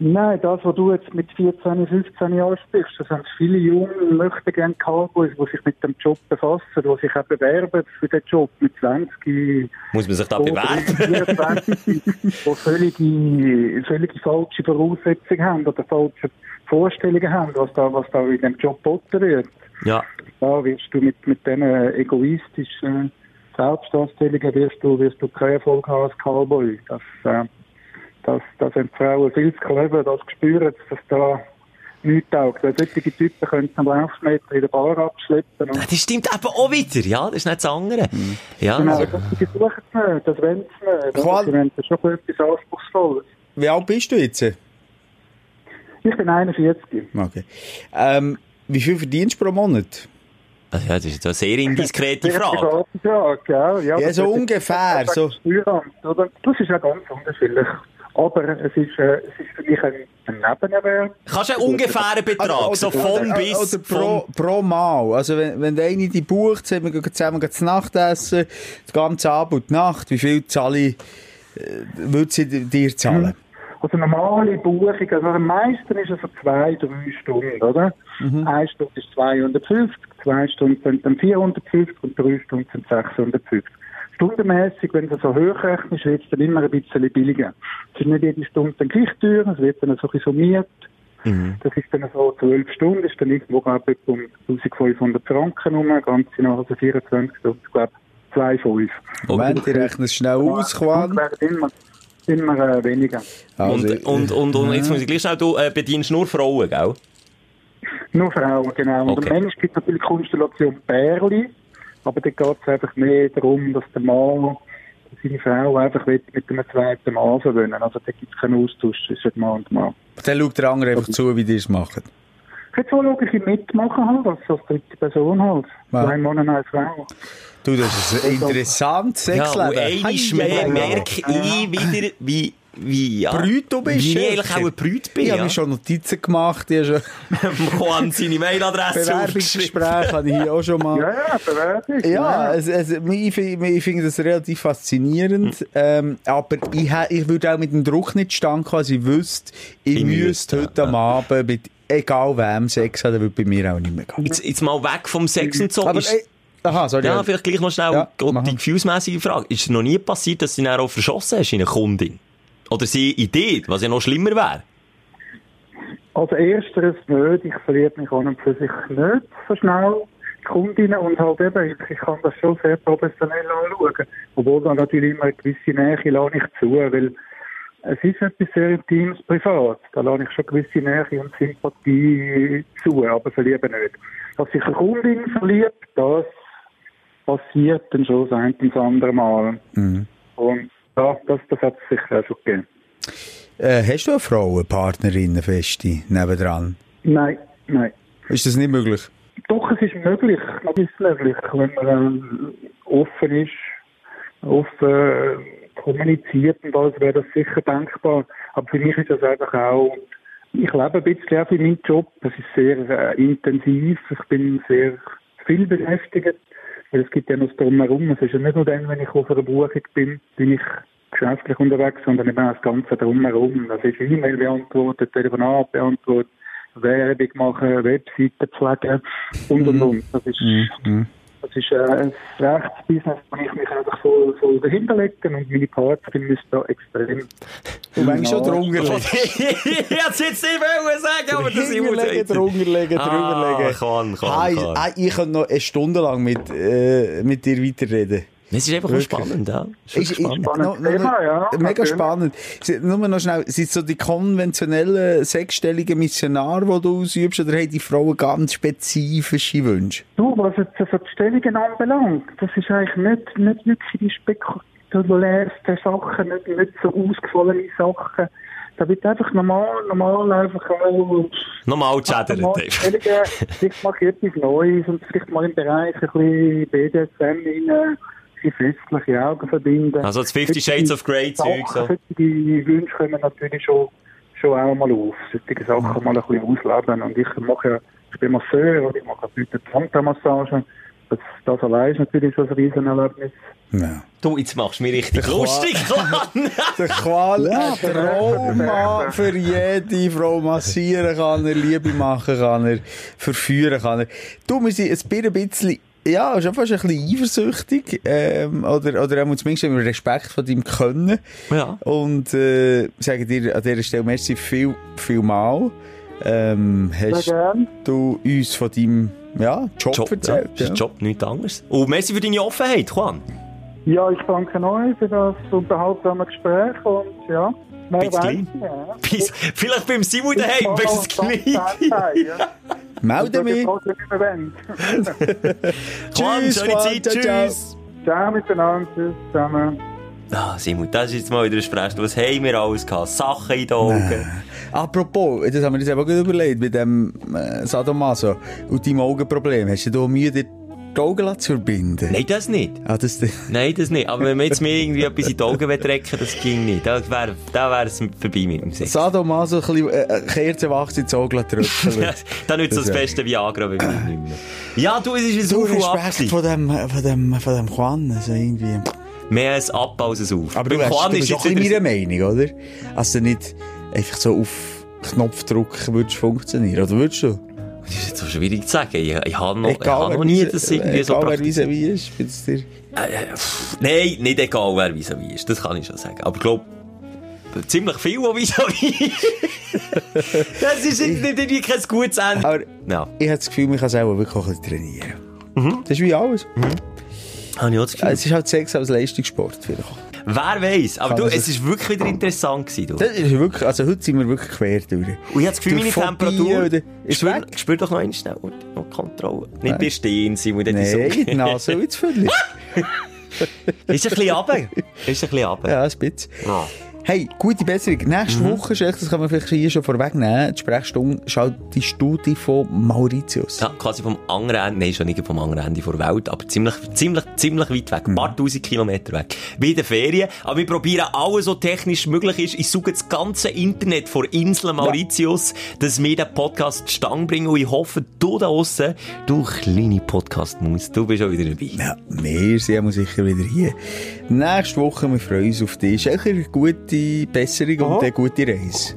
Nein, das, was du jetzt mit 14, 15 Jahren sprichst, das sind viele junge, möchten gerne Cowboys, die sich mit dem Job befassen, die sich auch bewerben für den Job mit 20, Muss man sich da bewerben? 24, die völlige, völlige falsche Voraussetzungen haben oder falsche Vorstellungen haben, was da, was da in dem Job geboten wird. Ja. Da wirst du mit, mit diesen egoistischen Selbstdarstellungen wirst du, wirst du keinen Erfolg haben als Cowboy. Das, äh, das, das sind die Frauen viel zu clever, das spüren, dass da nichts taugt. Weil solche Typen können am Laufmeter in der Bar abschleppen. Und Das stimmt eben auch wieder, ja. Das ist nicht das andere. Ja. genau, also- das die suchen es nicht, das wollen sie nicht. Qual- Sie wollen schon etwas Anspruchsvolles. Wie alt bist du jetzt? Ich bin 41. Okay. Ähm, wie viel verdienst du pro Monat? Also, ja, das ist eine sehr indiskrete [laughs] Frage. Frage, gell? Ja, das so ist- ungefähr, Das so. ist Steueramt, oder? Das ist ja ganz unterschiedlich. Aber es ist, äh, es ist für mich ein, Nebenerwerb. Kannst du einen ungefähren Betrag, so von oder, bis, Oder pro, von, pro Mal. Also, wenn, wenn der eine die bucht, sagen wir zusammen zu Nacht essen, die ganze Abend und die Nacht, wie viel zahle ich, äh, würde sie dir- zahlen? Also normale Buchung, also am meisten ist es so zwei, drei Stunden, oder? Eine Stunde ist 250, zwei Stunden sind dann 450 und drei Stunden sind 650. Stundenmäßig, wenn du so hoch rechnest, wird es dann immer ein bisschen billiger. Es ist nicht jede Stunde dann gleich teuer, es wird dann so ein bisschen summiert. Das ist dann so zwölf Stunden, ist dann irgendwo, glaube ich, um 1500 Franken rum, ganz genau, also 24 Stunden, ich glaube, 2,5. Moment, ich rechne es schnell aus, werden immer, äh, weniger. Also, und, und, und, und jetzt muss ich gleich schnell, du äh, bedienst nur Frauen, gell? Nur Frauen, genau. Und Okay. am Mensch gibt es natürlich die Konstellation Bärli, aber da geht es einfach mehr darum, dass der Mann seine Frau einfach mit einem zweiten Mann verwöhnen. Also da gibt es keinen Austausch zwischen Mann und Mann. Dann schaut der andere einfach zu, wie die es machen. Ich hätte so schauen, ich mitmachen halt, als, als dritte Person halt. Ja. Zwei Mann und eine Frau. Du, das ist ein interessantes Ja, und Sexleben. einmal mehr merke ich wieder, wie, wie, ja. Brüt du bist, Wie ich eigentlich auch ein Brüt bin, Ich habe ja. mir schon Notizen gemacht. Ich habe schon [laughs] Juan seine Mailadresse aufgeschrieben. Bewerbungsgespräche habe ich hier auch schon mal. Ja, ja, Bewerbung. Ja, es, es, ich, finde- ich finde das relativ faszinierend. Hm. Ähm, aber ich, ich würde auch mit dem Druck nicht stand kommen, also ich wüsste, ich, Ich müsste heute am Abend mit egal wem Sex haben, würde bei mir auch nicht mehr gehen. Jetzt, jetzt mal weg vom Sex und so. Aber, Ist- ey, aha, sorry. ja, vielleicht gleich noch schnell Ja, die mach. gefühlsmässige Frage. Ist es noch nie passiert, dass du dann auch verschossen hast in eine Kundin? Oder sie Idee, was ja noch schlimmer wäre? Also ersteres nicht, ich verliere mich an und für sich nicht so schnell. Die Kundinnen und halt eben, ich, kann das schon sehr professionell anschauen. Obwohl da natürlich immer eine gewisse Nähe lasse ich zu, weil es ist etwas sehr Intimes privat. Da lasse ich schon gewisse Nähe und Sympathie zu, aber verliebe nicht. Dass sich eine Kundin verliebt, das passiert dann schon das ein und das andere Mal. Und ja, das, das hat es sicher auch schon gegeben. Äh, hast du eine Frau, eine Partnerin, eine Feste, nebendran? Nein, nein. Ist das nicht möglich? Doch, es ist möglich. Es ist möglich, wenn man äh, offen ist, offen äh, kommuniziert und alles wäre das sicher denkbar. Aber für mich ist das einfach auch, ich lebe ein bisschen auch in meinem Job. Das ist sehr äh, intensiv. Ich bin sehr viel beschäftigt. Weil es gibt ja noch das Drumherum. Es ist ja nicht nur dann, wenn ich auf einer Buchung bin, bin ich geschäftlich unterwegs, sondern eben auch das Ganze Drumherum. Das ist E-Mail beantwortet, Telefonat beantwortet, Werbung machen, Webseiten pflegen und und und. Das ist, das ist äh, ein Rechtsbusiness, wo ich mich einfach so, so dahinter legen und meine Partnerin müsste da extrem. Du meinst schon Ja. drunter legen. [laughs] ich hätte es jetzt nicht wollen sagen, aber das Hinterlegen, drunter legen, drüber legen. Ah, kann, kann, Ah, ich, kann. ich könnte noch eine Stunde lang mit, äh, mit dir weiterreden. Es ist einfach Wirklich. spannend, ja. Es Ist, ist ist, spannend. Spannendes noch- noch- Thema, ja. Mega spannend. Nur noch schnell, sind so die konventionellen sechsstelligen Missionare, die du ausübst, oder haben die Frauen ganz spezifische Wünsche? Du, was jetzt so die Stellungen anbelangt, das ist eigentlich nicht, nicht wirklich die spektakulärsten Sachen, nicht, nicht so ausgefallene Sachen. Da wird einfach normal, normal einfach auch Normal chattern, mal vielleicht mache ich etwas Neues und vielleicht mal im Bereich ein bisschen BDSM rein, bisschen festliche Augen verbinden. Also das Fifty Shades of Grey Zeug, so. Solche Wünsche kommen natürlich schon, schon auch mal auf. Solche Sachen mal ein bisschen ausleben. Und ich mache ja, ich bin Masseur und ich mache heute Tantra-Massage. Das, das allein ist natürlich schon ein Riesenerlebnis. Ja. Du, jetzt machst du mich richtig lustig, [laughs] Mann. Der Qual Ja, Trauma für für jede Frau massieren kann er, Liebe machen kann er, verführen kann er. Du, wir sind ein bisschen, ja, schon fast ein bisschen eifersüchtig, ähm, oder, oder auch zumindest haben wir Respekt von deinem Können. Ja. Und, äh, sagen dir an dieser Stelle merci viel, viel mal. Ähm, hast du uns von deinem, ja, Job, Job, ja. erzählt? Das ist ein Job, nichts anderes. Und merci für deine Offenheit, Juan. Ja, ich danke euch für das unterhaltsame Gespräch und ja, Bis gleich. ja. Vielleicht beim Simon daheim, bis es gleich. Melde mich. Juan, [laughs] Tschüss, schöne Zeit, tschüss. Ciao miteinander, tschüss zusammen. Ah, Simon, das ist jetzt mal wieder ein Sprech. Was haben wir alles gehabt? Sachen in den Augen. Apropos, das haben wir uns eben gut überlegt, mit dem äh, Sadomaso und deinem Augenproblem. Hast du da Mühe, dir die Augen zu verbinden? Nein, das nicht. Ah, das, Nein, das nicht. Aber wenn man jetzt mir irgendwie etwas in die Augen das ging nicht. Da wäre es vorbei mit dem Sex. Sadomaso ein bisschen äh, Kerzenwachs ins Auge tröpfeln. da nützt so das Das beste Viagra bei mir nicht mehr. Ja, du, es ist ein Du. Respekt von dem, von dem, von dem Juan, also irgendwie. Mehr ein Ab als ein Auf. Aber du, Beim hast, Juan du ist bist auch jetzt ein bisschen wieder- meiner Meinung, oder? Also nicht einfach so auf Knopfdruck würdest funktionieren, oder würdest du? Das ist jetzt so schwierig zu sagen. Ich, ich habe noch, ich Egal, habe wer noch nie das irgendwie so egal, wer ist, findest dir... Äh, pff, Nein, nicht egal, wer wie ist. Das kann ich schon sagen. Aber ich glaube, ziemlich viel, wo vis [laughs] Das ist nicht, nicht, nicht kein gutes Ende. Aber Ja, ich habe das Gefühl, man kann auch wirklich trainieren. Das ist wie alles. habe ich auch das Gefühl. Es ist halt Sex als Leistungssport. Vielleicht. Wer weiß, aber du, es ist wirklich wieder interessant gewesen, du. Das ist wirklich, also heute sind wir wirklich quer durch. Und ich habe das Gefühl, meine Temperatur... Oder- Ist Spür, weg? spür doch noch einmal schnell und noch Kontrolle. Nicht Nein. bei Stehen, Simon, das Nein, die Nase ins [laughs] Viertel. Ist ein bisschen runter. Ist ein bisschen runter. Ja, ein bisschen. Ja. Hey, gute Besserung. Nächste Woche, Schelke, das kann man vielleicht hier schon vorwegnehmen, die Sprechstunde du die von Mauritius. Ja, quasi vom anderen Ende, nein, schon nicht vom anderen Ende der Welt, aber ziemlich, ziemlich, ziemlich weit weg. Ein paar tausend Kilometer weg. Wie den Ferien. Aber wir probieren alles, was technisch möglich ist. Ich suche das ganze Internet vor Insel Mauritius, dass wir den Podcast zustande bringen. Und ich hoffe, du da draussen, du kleine Podcast-Maus, du bist auch wieder dabei. Ja, wir sind ja sicher wieder hier. Nächste Woche, wir freuen uns auf dich. Schelke, gute Besserung und eine gute Reise.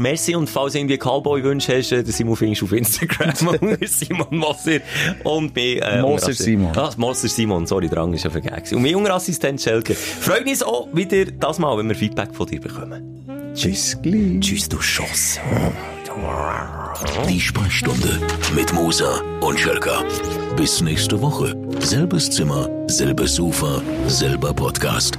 Merci und falls du irgendwie Cowboy-Wünsche hast, äh, den Simon findest du auf Instagram [laughs] unter Simon Moser und mich, äh, Moser Simon. Ah, Moser Simon, sorry, der Rang ist ja vergessen. Und mein junger Assistent Schelke. Freut uns auch wieder das Mal, wenn wir Feedback von dir bekommen. Tschüss, gleich. Tschüss, du Schoss. Die Sprechstunde mit Musa und Schelka. Bis nächste Woche. Selbes Zimmer, selbes Sofa, selber Podcast.